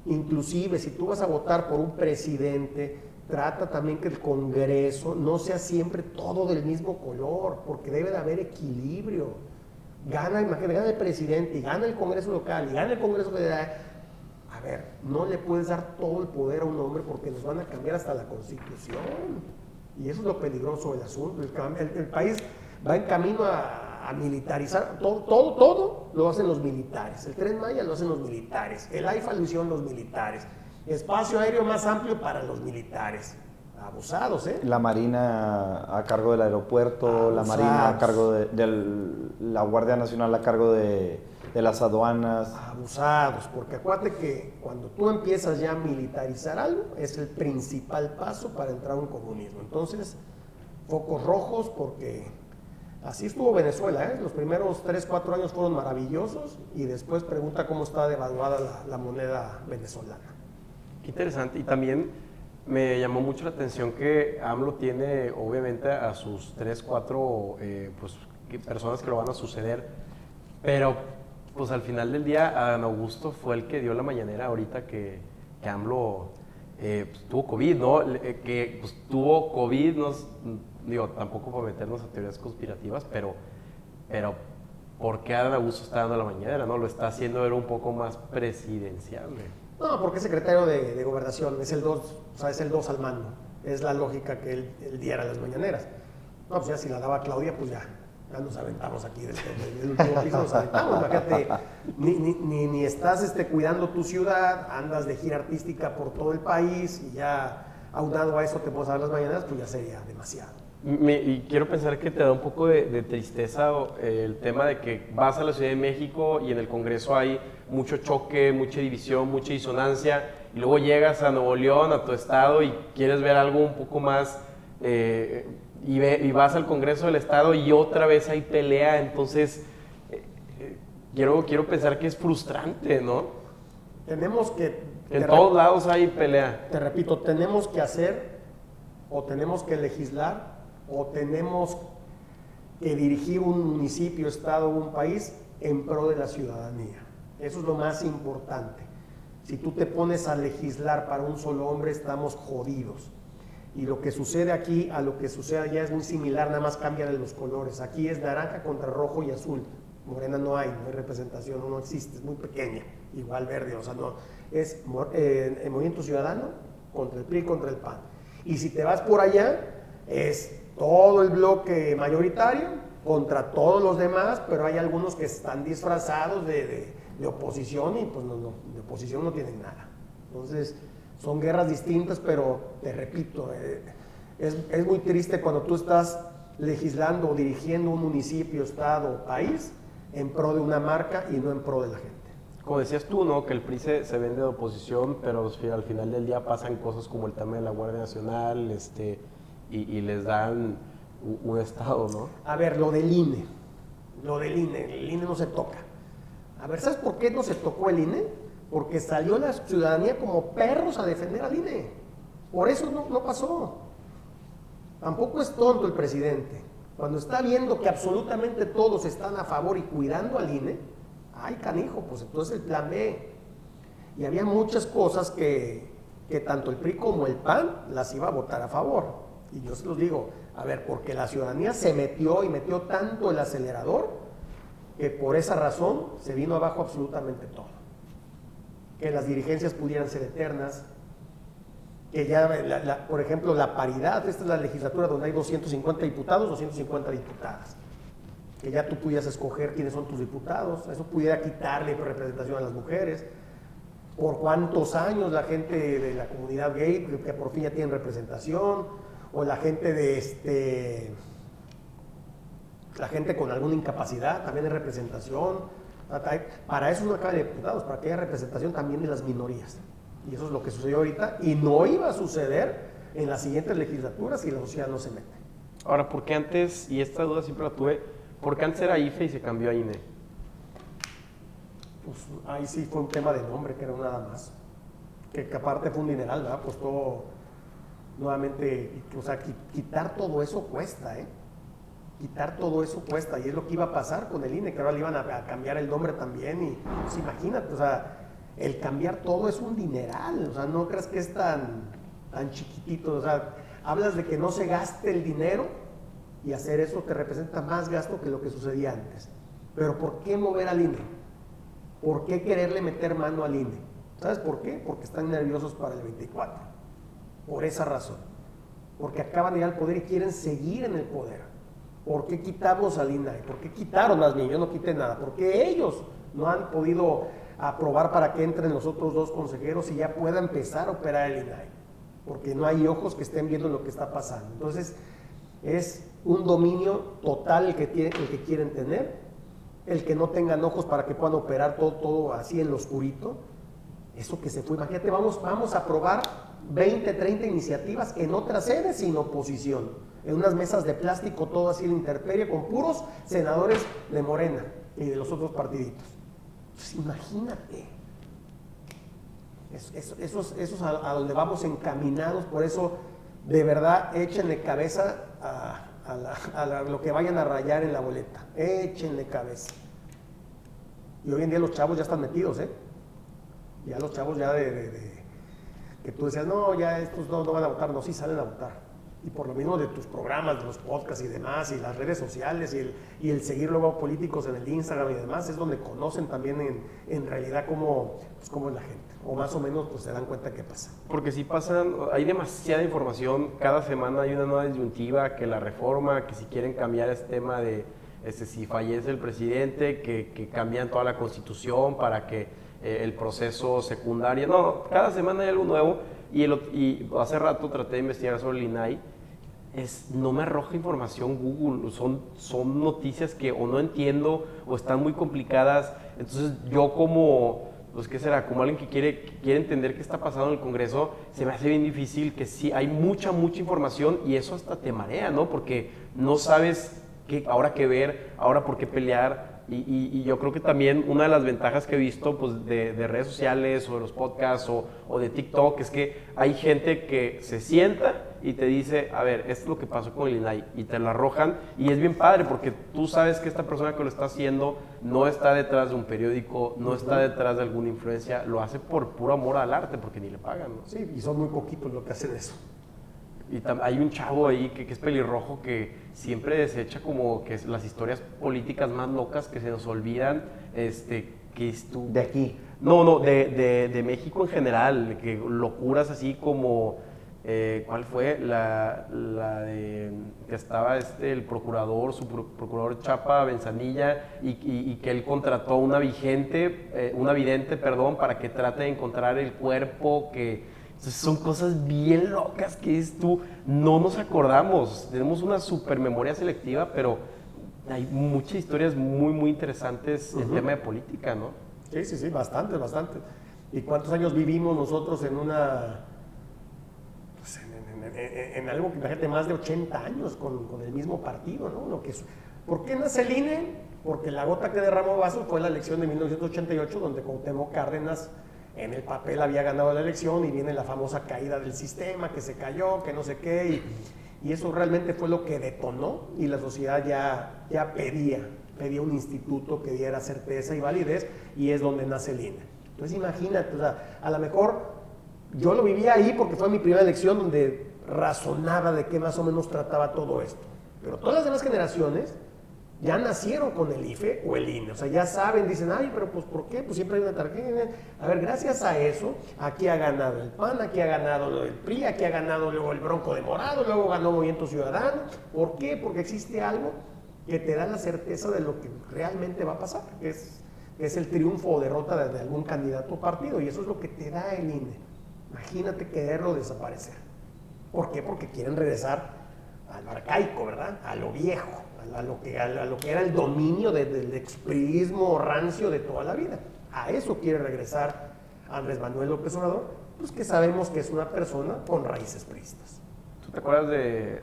Inclusive si tú vas a votar por un presidente, trata también que el Congreso no sea siempre todo del mismo color, porque debe de haber equilibrio. Gana, imagínate, gana el presidente y gana el Congreso local y gana el Congreso federal. A ver, no le puedes dar todo el poder a un hombre porque nos van a cambiar hasta la constitución. Y eso es lo peligroso del asunto. El, país va en camino a, a militarizar. Todo, todo, todo lo hacen los militares. El tren Maya lo hacen los militares. El AIFA lo hicieron los militares. Espacio aéreo más amplio para los militares. Abusados, ¿eh? La Marina a cargo del aeropuerto, la Marina a cargo de, del- la Guardia Nacional a cargo de, de las aduanas. abusados, porque acuérdate que cuando tú empiezas ya a militarizar algo, es el principal paso para entrar a un comunismo. Entonces, focos rojos, porque así estuvo Venezuela, ¿eh? los primeros 3, 4 años fueron maravillosos y después pregunta cómo está devaluada la, la moneda venezolana. Qué interesante. Y también me llamó mucho la atención que AMLO tiene, obviamente, a sus tres, cuatro eh, pues, personas que lo van a suceder. Pero, pues al final del día, Adán Augusto fue el que dio la mañanera ahorita que, que AMLO eh, pues, tuvo COVID, ¿no? Eh, que pues, tuvo COVID, nos, digo, tampoco para meternos a teorías conspirativas, pero, pero ¿por qué Adán Augusto está dando la mañanera, no? Lo está haciendo ver un poco más presidencial. No, porque es secretario de, gobernación, es el 2, o sea, es el 2 al mando. Es la lógica que él, él diera las mañaneras. No, pues ya si la daba Claudia, pues ya, ya nos aventamos aquí desde el último piso, nos aventamos. Imagínate, ni, ni, ni, ni estás este, cuidando tu ciudad, andas de gira artística por todo el país y ya aunado a eso te puedes dar las mañaneras, pues ya sería demasiado. Me- y quiero pensar que te da un poco de, de tristeza eh, el tema de que vas a la Ciudad de México y en el Congreso hay mucho choque, mucha división, mucha disonancia, y luego llegas a Nuevo León, a tu estado, y quieres ver algo un poco más, eh, y, ve- y vas al Congreso del Estado y otra vez hay pelea, entonces eh, quiero, quiero pensar que es frustrante, ¿no? Tenemos que... En todos lados hay pelea. te repito, tenemos que hacer o tenemos que legislar o tenemos que dirigir un municipio, estado o un país en pro de la ciudadanía. Eso es lo más importante. Si tú te pones a legislar para un solo hombre, estamos jodidos. Y lo que sucede aquí a lo que sucede allá es muy similar, nada más cambia de los colores. Aquí es naranja contra rojo y azul. Morena no hay, no hay representación, no existe, es muy pequeña. Igual verde, o sea, no. Es eh, el Movimiento Ciudadano contra el PRI, contra el PAN. Y si te vas por allá, es todo el bloque mayoritario contra todos los demás, pero hay algunos que están disfrazados de, de, oposición y pues no, no, de oposición no tienen nada. Entonces, son guerras distintas, pero te repito, eh, es, es, muy triste cuando tú estás legislando o dirigiendo un municipio, estado, país en pro de una marca y no en pro de la gente. Como decías tú, ¿no? Que el PRI se, vende de oposición, pero al final del día pasan cosas como el tema de la Guardia Nacional, este, y, les dan un, estado, ¿no? A ver, lo del INE, lo del INE, el INE no se toca. A ver, ¿sabes por qué no se tocó el INE? Porque salió la ciudadanía como perros a defender al INE. Por eso no, no pasó. Tampoco es tonto el presidente. Cuando está viendo que absolutamente todos están a favor y cuidando al INE, ay canijo, pues entonces el plan B. Y había muchas cosas que, que tanto el PRI como el PAN las iba a votar a favor. Y yo se los digo, a ver, porque la ciudadanía se metió y metió tanto el acelerador que por esa razón se vino abajo absolutamente todo. Que las dirigencias pudieran ser eternas, que ya, por ejemplo, la paridad, esta es la legislatura donde hay 250 diputados, 250 diputadas, que ya tú pudieras escoger quiénes son tus diputados, eso pudiera quitarle representación a las mujeres, por cuántos años la gente de la comunidad gay, que por fin ya tienen representación, o la gente de este, la gente con alguna incapacidad también hay representación, para eso no acaba de diputados, para que haya representación también de las minorías. Y eso es lo que sucedió ahorita y no iba a suceder en las siguientes legislaturas si la sociedad no se mete. Ahora, ¿por qué antes, y esta duda siempre la tuve, ¿por qué antes era IFE y se cambió a INE? Pues ahí sí fue un tema de nombre, que era nada más. Que, aparte fue un dineral, ¿verdad? Pues todo, nuevamente, o sea, quitar todo eso cuesta, ¿eh? Quitar todo eso cuesta, y es lo que iba a pasar con el INE, que ahora le iban a, a cambiar el nombre también, y pues imagínate, o sea, el cambiar todo es un dineral, o sea, no creas que es tan, tan chiquitito, o sea, hablas de que no se gaste el dinero y hacer eso te representa más gasto que lo que sucedía antes. Pero ¿por qué mover al INE? ¿Por qué quererle meter mano al INE? ¿Sabes por qué? Porque están nerviosos para el 24. Por esa razón. Porque acaban de ir al poder y quieren seguir en el poder. ¿Por qué quitamos al INE? ¿Por qué quitaron más bien? Yo no quité nada. Porque ellos no han podido aprobar para que entren los otros dos consejeros y ya pueda empezar a operar el INAI, porque no hay ojos que estén viendo lo que está pasando. Entonces, es un dominio total el que, tiene, el que quieren tener, el que no tengan ojos para que puedan operar todo, todo así en lo oscurito. Eso que se fue, imagínate, vamos, vamos a aprobar 20, 30 iniciativas en otras sedes sin oposición, en unas mesas de plástico, todo así en intemperie, con puros senadores de Morena y de los otros partiditos. Pues imagínate. Eso, es a, donde vamos encaminados, por eso de verdad échenle cabeza a, lo que vayan a rayar en la boleta. Échenle cabeza. Y hoy en día los chavos ya están metidos, ¿eh? Ya los chavos ya de, que tú decías, no, ya estos no, no van a votar, no, sí salen a votar. Y por lo mismo de tus programas, de los podcasts y demás, y las redes sociales, y el, y el seguir luego a políticos en el Instagram y demás, es donde conocen también en, en realidad cómo, pues, cómo es la gente, o más o menos pues se dan cuenta qué pasa. Porque si pasan, hay demasiada información, cada semana hay una nueva disyuntiva, que la reforma, que si quieren cambiar este tema de este, si fallece el presidente, que, que cambian toda la constitución para que eh, el proceso secundario, no, cada semana hay algo nuevo y, y, hace rato traté de investigar sobre el INAI, es, no me arroja información Google, son, son noticias que o no entiendo o están muy complicadas, entonces yo como, pues qué será, como alguien que quiere, quiere entender qué está pasando en el Congreso, se me hace bien difícil que sí, hay mucha, mucha información y eso hasta te marea, ¿no? Porque no sabes qué, ahora qué ver, ahora por qué pelear, y, yo creo que también una de las ventajas que he visto pues, de, redes sociales o de los podcasts o, de TikTok es que hay gente que se sienta y te dice, a ver, esto es lo que pasó con el INAI y te lo arrojan y es bien padre porque tú sabes que esta persona que lo está haciendo no está detrás de un periódico, no está detrás de alguna influencia, lo hace por puro amor al arte porque ni le pagan. ¿no? Sí, y son muy poquitos los que hacen eso. Y hay un chavo ahí que, que, es pelirrojo que siempre desecha como que las historias políticas más locas que se nos olvidan, este, que es tú. De aquí. No, no, de, de, de México en general, que locuras así como, eh, ¿cuál fue? La, la de que estaba este, el procurador, su pro- procurador Chapa Benzanilla, y, y- y que él contrató una vigente, eh, una vidente, perdón, para que trate de encontrar el cuerpo que... Entonces, son cosas bien locas que es tú, no nos acordamos, tenemos una super memoria selectiva, pero hay muchas historias muy, muy interesantes en tema de política, ¿no? Sí, sí, sí, bastante, bastante. ¿Y cuántos años vivimos nosotros en una... pues, en, en- en- en algo que imagínate más de 80 años con, con el mismo partido, ¿no? Lo que es- ¿Por qué nace el INE? Porque la gota que derramó vaso fue la elección de 1988, donde Cuauhtémoc Cárdenas en el papel había ganado la elección y viene la famosa caída del sistema, que se cayó, que no sé qué, y, y eso realmente fue lo que detonó y la sociedad ya, ya pedía, pedía un instituto que diera certeza y validez y es donde nace el INE. Entonces imagínate, a lo mejor yo lo vivía ahí porque fue mi primera elección donde razonaba de qué más o menos trataba todo esto. Pero todas las demás generaciones ya nacieron con el IFE o el INE. O sea, ya saben, dicen, ay, pero pues ¿por qué? Pues siempre hay una tarjeta. A ver, gracias a eso, aquí ha ganado el PAN, aquí ha ganado el PRI, aquí ha ganado luego el Bronco de Morado, luego ganó Movimiento Ciudadano. ¿Por qué? Porque existe algo que te da la certeza de lo que realmente va a pasar, que es, es el triunfo o derrota de, algún candidato o partido. Y eso es lo que te da el INE. Imagínate quererlo desaparecer. ¿Por qué? Porque quieren regresar a lo arcaico, ¿verdad? A lo viejo, a, lo, que, a, lo que era el dominio de- del expriismo rancio de toda la vida. A eso quiere regresar Andrés Manuel López Obrador, pues que sabemos que es una persona con raíces priistas. ¿Tú te acuerdas de,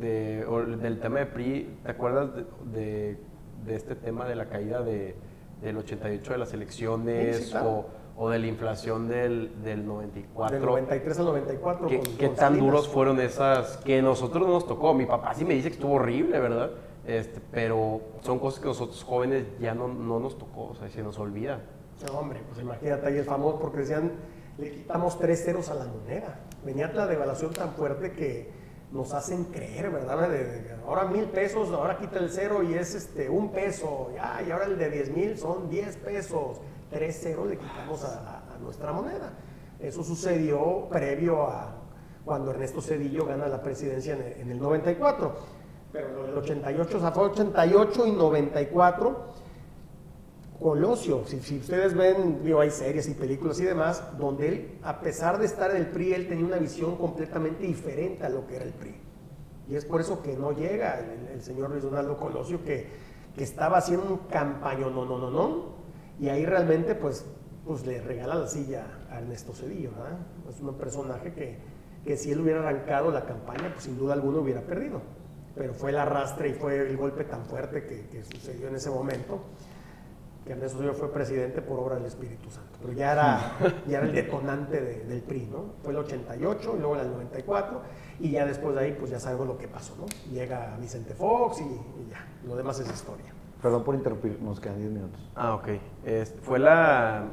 de- del tema de PRI? ¿Te acuerdas de, de- de este tema de la caída de, del 88 de las elecciones Sí, sí, claro. o, o de la inflación del, del 94? Del 93 al 94. ¿Qué, qué tan Salinas. duros fueron esas que nosotros no nos tocó? Mi papá sí me dice que estuvo horrible, ¿verdad? Este, pero son cosas que nosotros jóvenes ya no, no nos tocó, o sea, se nos olvida. No, hombre, pues imagínate ahí el famoso, porque decían, le quitamos tres ceros a la moneda. Venía la devaluación tan fuerte que nos hacen creer, ¿verdad? De- de- ahora mil pesos, ahora quita el cero y es este un peso, ya, y ahora el de diez mil son diez pesos. Tres ceros le quitamos a, a- nuestra moneda. Eso sucedió previo a cuando Ernesto Cedillo gana la presidencia en el, en el 94. Pero lo del 88, o sea, fue 88 y 94 Colosio, si, si ustedes ven, digo, hay series y películas y demás, donde él, a pesar de estar en el PRI, él tenía una visión completamente diferente a lo que era el PRI. Y es por eso que no llega el, el señor Luis Donaldo Colosio, que, que estaba haciendo un campaño, no, no, no, no. Y ahí realmente, pues, pues le regala la silla a Ernesto Cedillo, ¿verdad? Es un personaje que, que si él hubiera arrancado la campaña, pues sin duda alguna hubiera perdido. Pero fue el arrastre y fue el golpe tan fuerte que, que sucedió en ese momento que Ernesto Cedillo fue presidente por obra del Espíritu Santo. Pero ya era, ya era el detonante de- del PRI, ¿no? Fue el 88 y luego el 94 y ya después de ahí pues ya sabemos lo que pasó, ¿no? Llega Vicente Fox y, y ya, lo demás es historia. Perdón por interrumpir, nos quedan 10 minutos. Ah, ok. Este, fue la,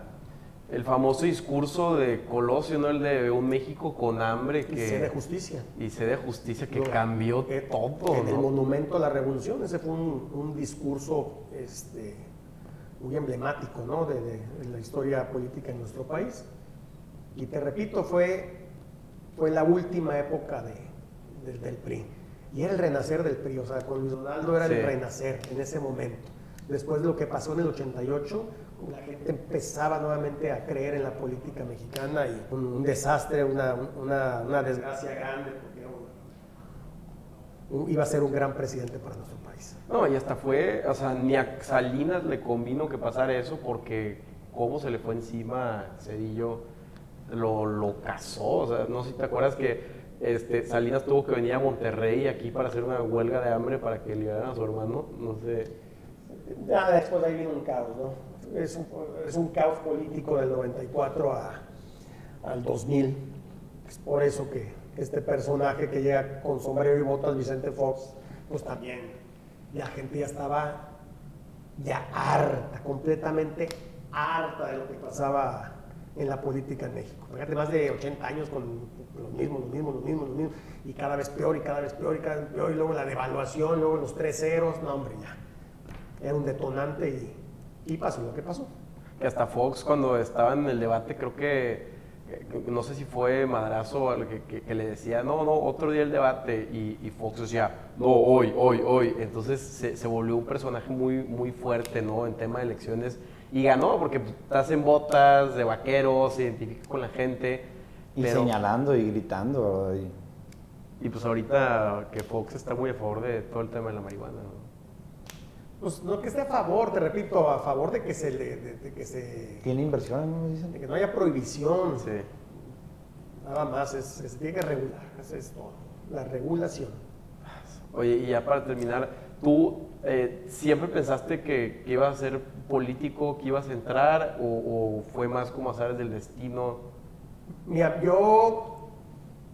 el famoso discurso de Colosio, ¿no? El de un México con hambre Y que... se de justicia. y sede justicia que cambió que- todo, En el ¿no? monumento a la revolución, ese fue un, un discurso este, muy emblemático ¿no? de, de- de la historia política en nuestro país. Y te repito, fue, fue la última época de- del PRI. Y era el renacer del PRI, o sea, con Luis Donaldo era Sí. el renacer en ese momento. Después de lo que pasó en el 88, la gente empezaba nuevamente a creer en la política mexicana y un, un desastre, una, una- una desgracia grande, porque era un- un- iba a ser un gran presidente para nuestro país. No, y hasta fue, o sea, ni a Salinas le convino que pasara eso porque cómo se le fue encima Cedillo, lo, lo casó, o sea, no sé si te acuerdas que este, Salinas tuvo que venir a Monterrey aquí para hacer una huelga de hambre para que liberaran a su hermano, no sé. Ya después de ahí vino un caos, ¿no? Es un, es un caos político del 94 a- al 2000. Es por eso que este personaje que llega con sombrero y botas, Vicente Fox, pues también la gente ya estaba ya harta, completamente harta de lo que pasaba en la política en México. Fíjate, más de 80 años con lo mismo, lo mismo, lo mismo, lo mismo, y cada vez peor, y cada vez peor, y cada vez peor, y luego la devaluación, luego los tres ceros, no hombre, ya. Era un detonante y, y pasó lo que pasó. Que hasta Fox cuando estaba en el debate creo que, no sé si fue Madrazo al que, que- que le decía, no, no, otro día el debate, y, y Fox decía, no, hoy, hoy, hoy. Entonces se, se volvió un personaje muy, muy fuerte, ¿no? En tema de elecciones. Y ganó porque pues, estás en botas de vaquero, se identifica con la gente. Y pero- señalando y gritando. Y- Y pues ahorita que Fox está muy a favor de todo el tema de la marihuana, ¿no? Pues no que esté a favor, te repito, a favor de que se le, de, de que se, ¿Tiene inversiones, no de dicen? que no haya prohibición. Sí. Nada más, es, es- tiene que regular, es todo. La regulación. Oye, y ya para terminar, ¿tú eh, siempre pensaste que, que ibas a ser político, que ibas a entrar, o, o fue más como azares del destino? Mira, yo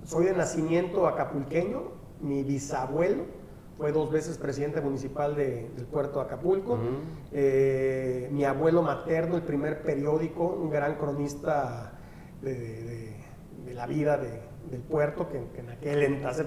soy de nacimiento acapulqueño, mi bisabuelo fue dos veces presidente municipal de- del puerto de Acapulco. Eh, mi abuelo materno, el primer periódico, un gran cronista de, de- de- de la vida de- del puerto, que, que en aquel en- hace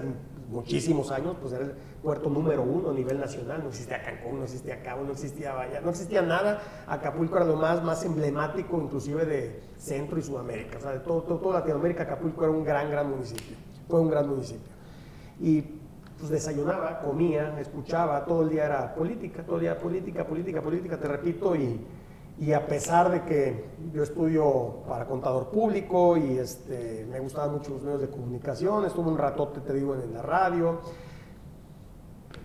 muchísimos años, pues era el puerto número uno a nivel nacional, no existía Cancún, no existía Cabo, no existía Bahía, no existía nada, Acapulco era lo más, más emblemático inclusive de Centro y Sudamérica, o sea, todo, todo, toda Latinoamérica, Acapulco era un gran, gran municipio, fue un gran municipio. Y pues desayunaba, comía, escuchaba, todo el día era política, todo el día política, política, política, te repito, y, y a pesar de que yo estudio para contador público y este, me gustaban mucho los medios de comunicación, estuve un ratote, te digo, en la radio,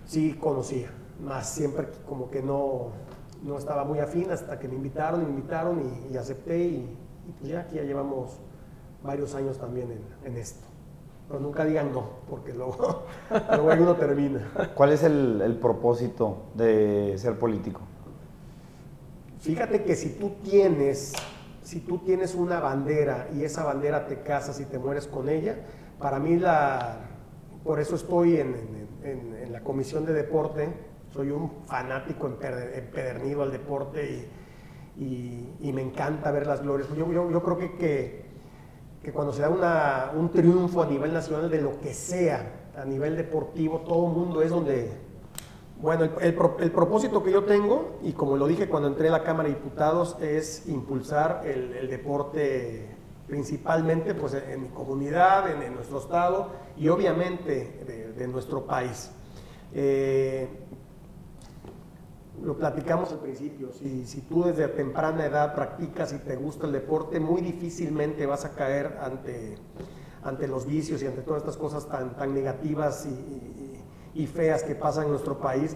sí conocía, más siempre como que no, no estaba muy afín hasta que me invitaron, me invitaron y, y acepté y, y pues ya aquí ya llevamos varios años también en, en esto. Pero nunca digan no, porque luego, luego uno termina. ¿Cuál es el, el propósito de ser político? Fíjate que si tú tienes, si tú tienes una bandera y esa bandera te casas y te mueres con ella, para mí la, por eso estoy en, en- en- la comisión de deporte, soy un fanático empedernido al deporte y, y- me encanta ver las glorias. Yo, yo- creo que, que, que cuando se da una- un triunfo a nivel nacional de lo que sea, a nivel deportivo, todo el mundo es donde, bueno, el, el el propósito que yo tengo, y como lo dije cuando entré a la Cámara de Diputados, es impulsar el, deporte principalmente pues, en mi comunidad, en, nuestro estado y obviamente de, de nuestro país. Eh, lo platicamos al principio, si, si tú desde temprana edad practicas y te gusta el deporte, muy difícilmente vas a caer ante, ante los vicios y ante todas estas cosas tan, tan negativas y, y- feas que pasan en nuestro país.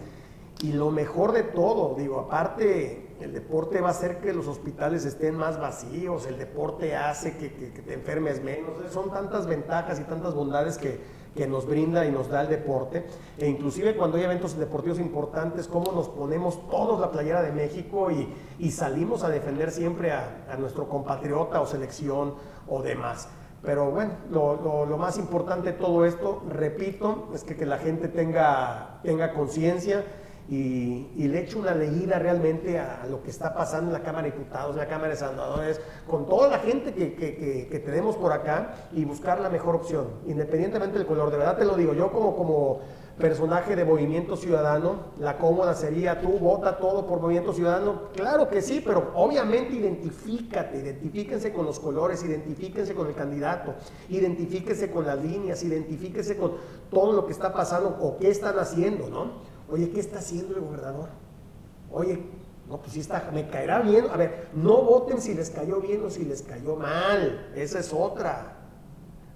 Y lo mejor de todo, digo, aparte, el deporte va a hacer que los hospitales estén más vacíos, el deporte hace que te enfermes menos, son tantas ventajas y tantas bondades que, que nos brinda y nos da el deporte, e inclusive cuando hay eventos deportivos importantes, cómo nos ponemos todos la playera de México y, y salimos a defender siempre a, a nuestro compatriota o selección o demás. Pero bueno, lo, lo- lo más importante de todo esto, repito, es que, que la gente tenga, tenga conciencia y, le eche una leída realmente a, lo que está pasando en la Cámara de Diputados, en la Cámara de Senadores, con toda la gente que tenemos por acá y buscar la mejor opción, independientemente del color. De verdad te lo digo, yo como, como personaje de Movimiento Ciudadano, la cómoda sería tú vota todo por Movimiento Ciudadano. Claro que sí, pero obviamente identifícate, identifíquense con los colores, identifíquense con el candidato, identifíquense con las líneas, identifíquense con todo lo que está pasando o qué están haciendo, ¿no? Oye, ¿qué está haciendo el gobernador? Oye, no, pues sí está, me caerá bien. A ver, no voten si les cayó bien o si les cayó mal. Esa es otra.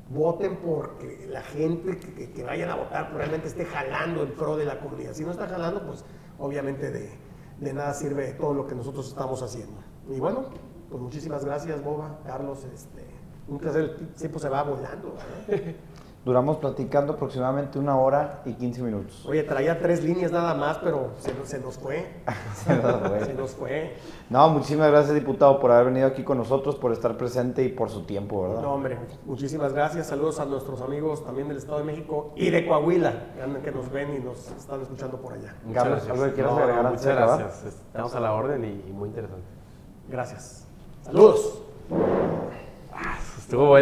Voten porque la gente que, vayan a votar realmente esté jalando el pro de la comunidad. Si no está jalando, pues obviamente de, de nada sirve todo lo que nosotros estamos haciendo. Y bueno, pues muchísimas gracias, Boba, Carlos. Este, un placer, el tiempo se va volando. Duramos platicando aproximadamente una hora y 15 minutos. Oye, traía tres líneas nada más, pero se, nos- se nos fue. Se nos fue. Se nos fue. No, muchísimas gracias, diputado, por haber venido aquí con nosotros, por estar presente y por su tiempo, ¿verdad? No, hombre, muchísimas gracias. Saludos a nuestros amigos también del Estado de México y de Coahuila, que nos ven y nos están escuchando por allá. Muchas Carlos, gracias. ¿algo que quieras No, agregar no, muchas acabar? gracias. Estamos a la orden y, y muy interesante. Gracias. Saludos. Estuvo bueno.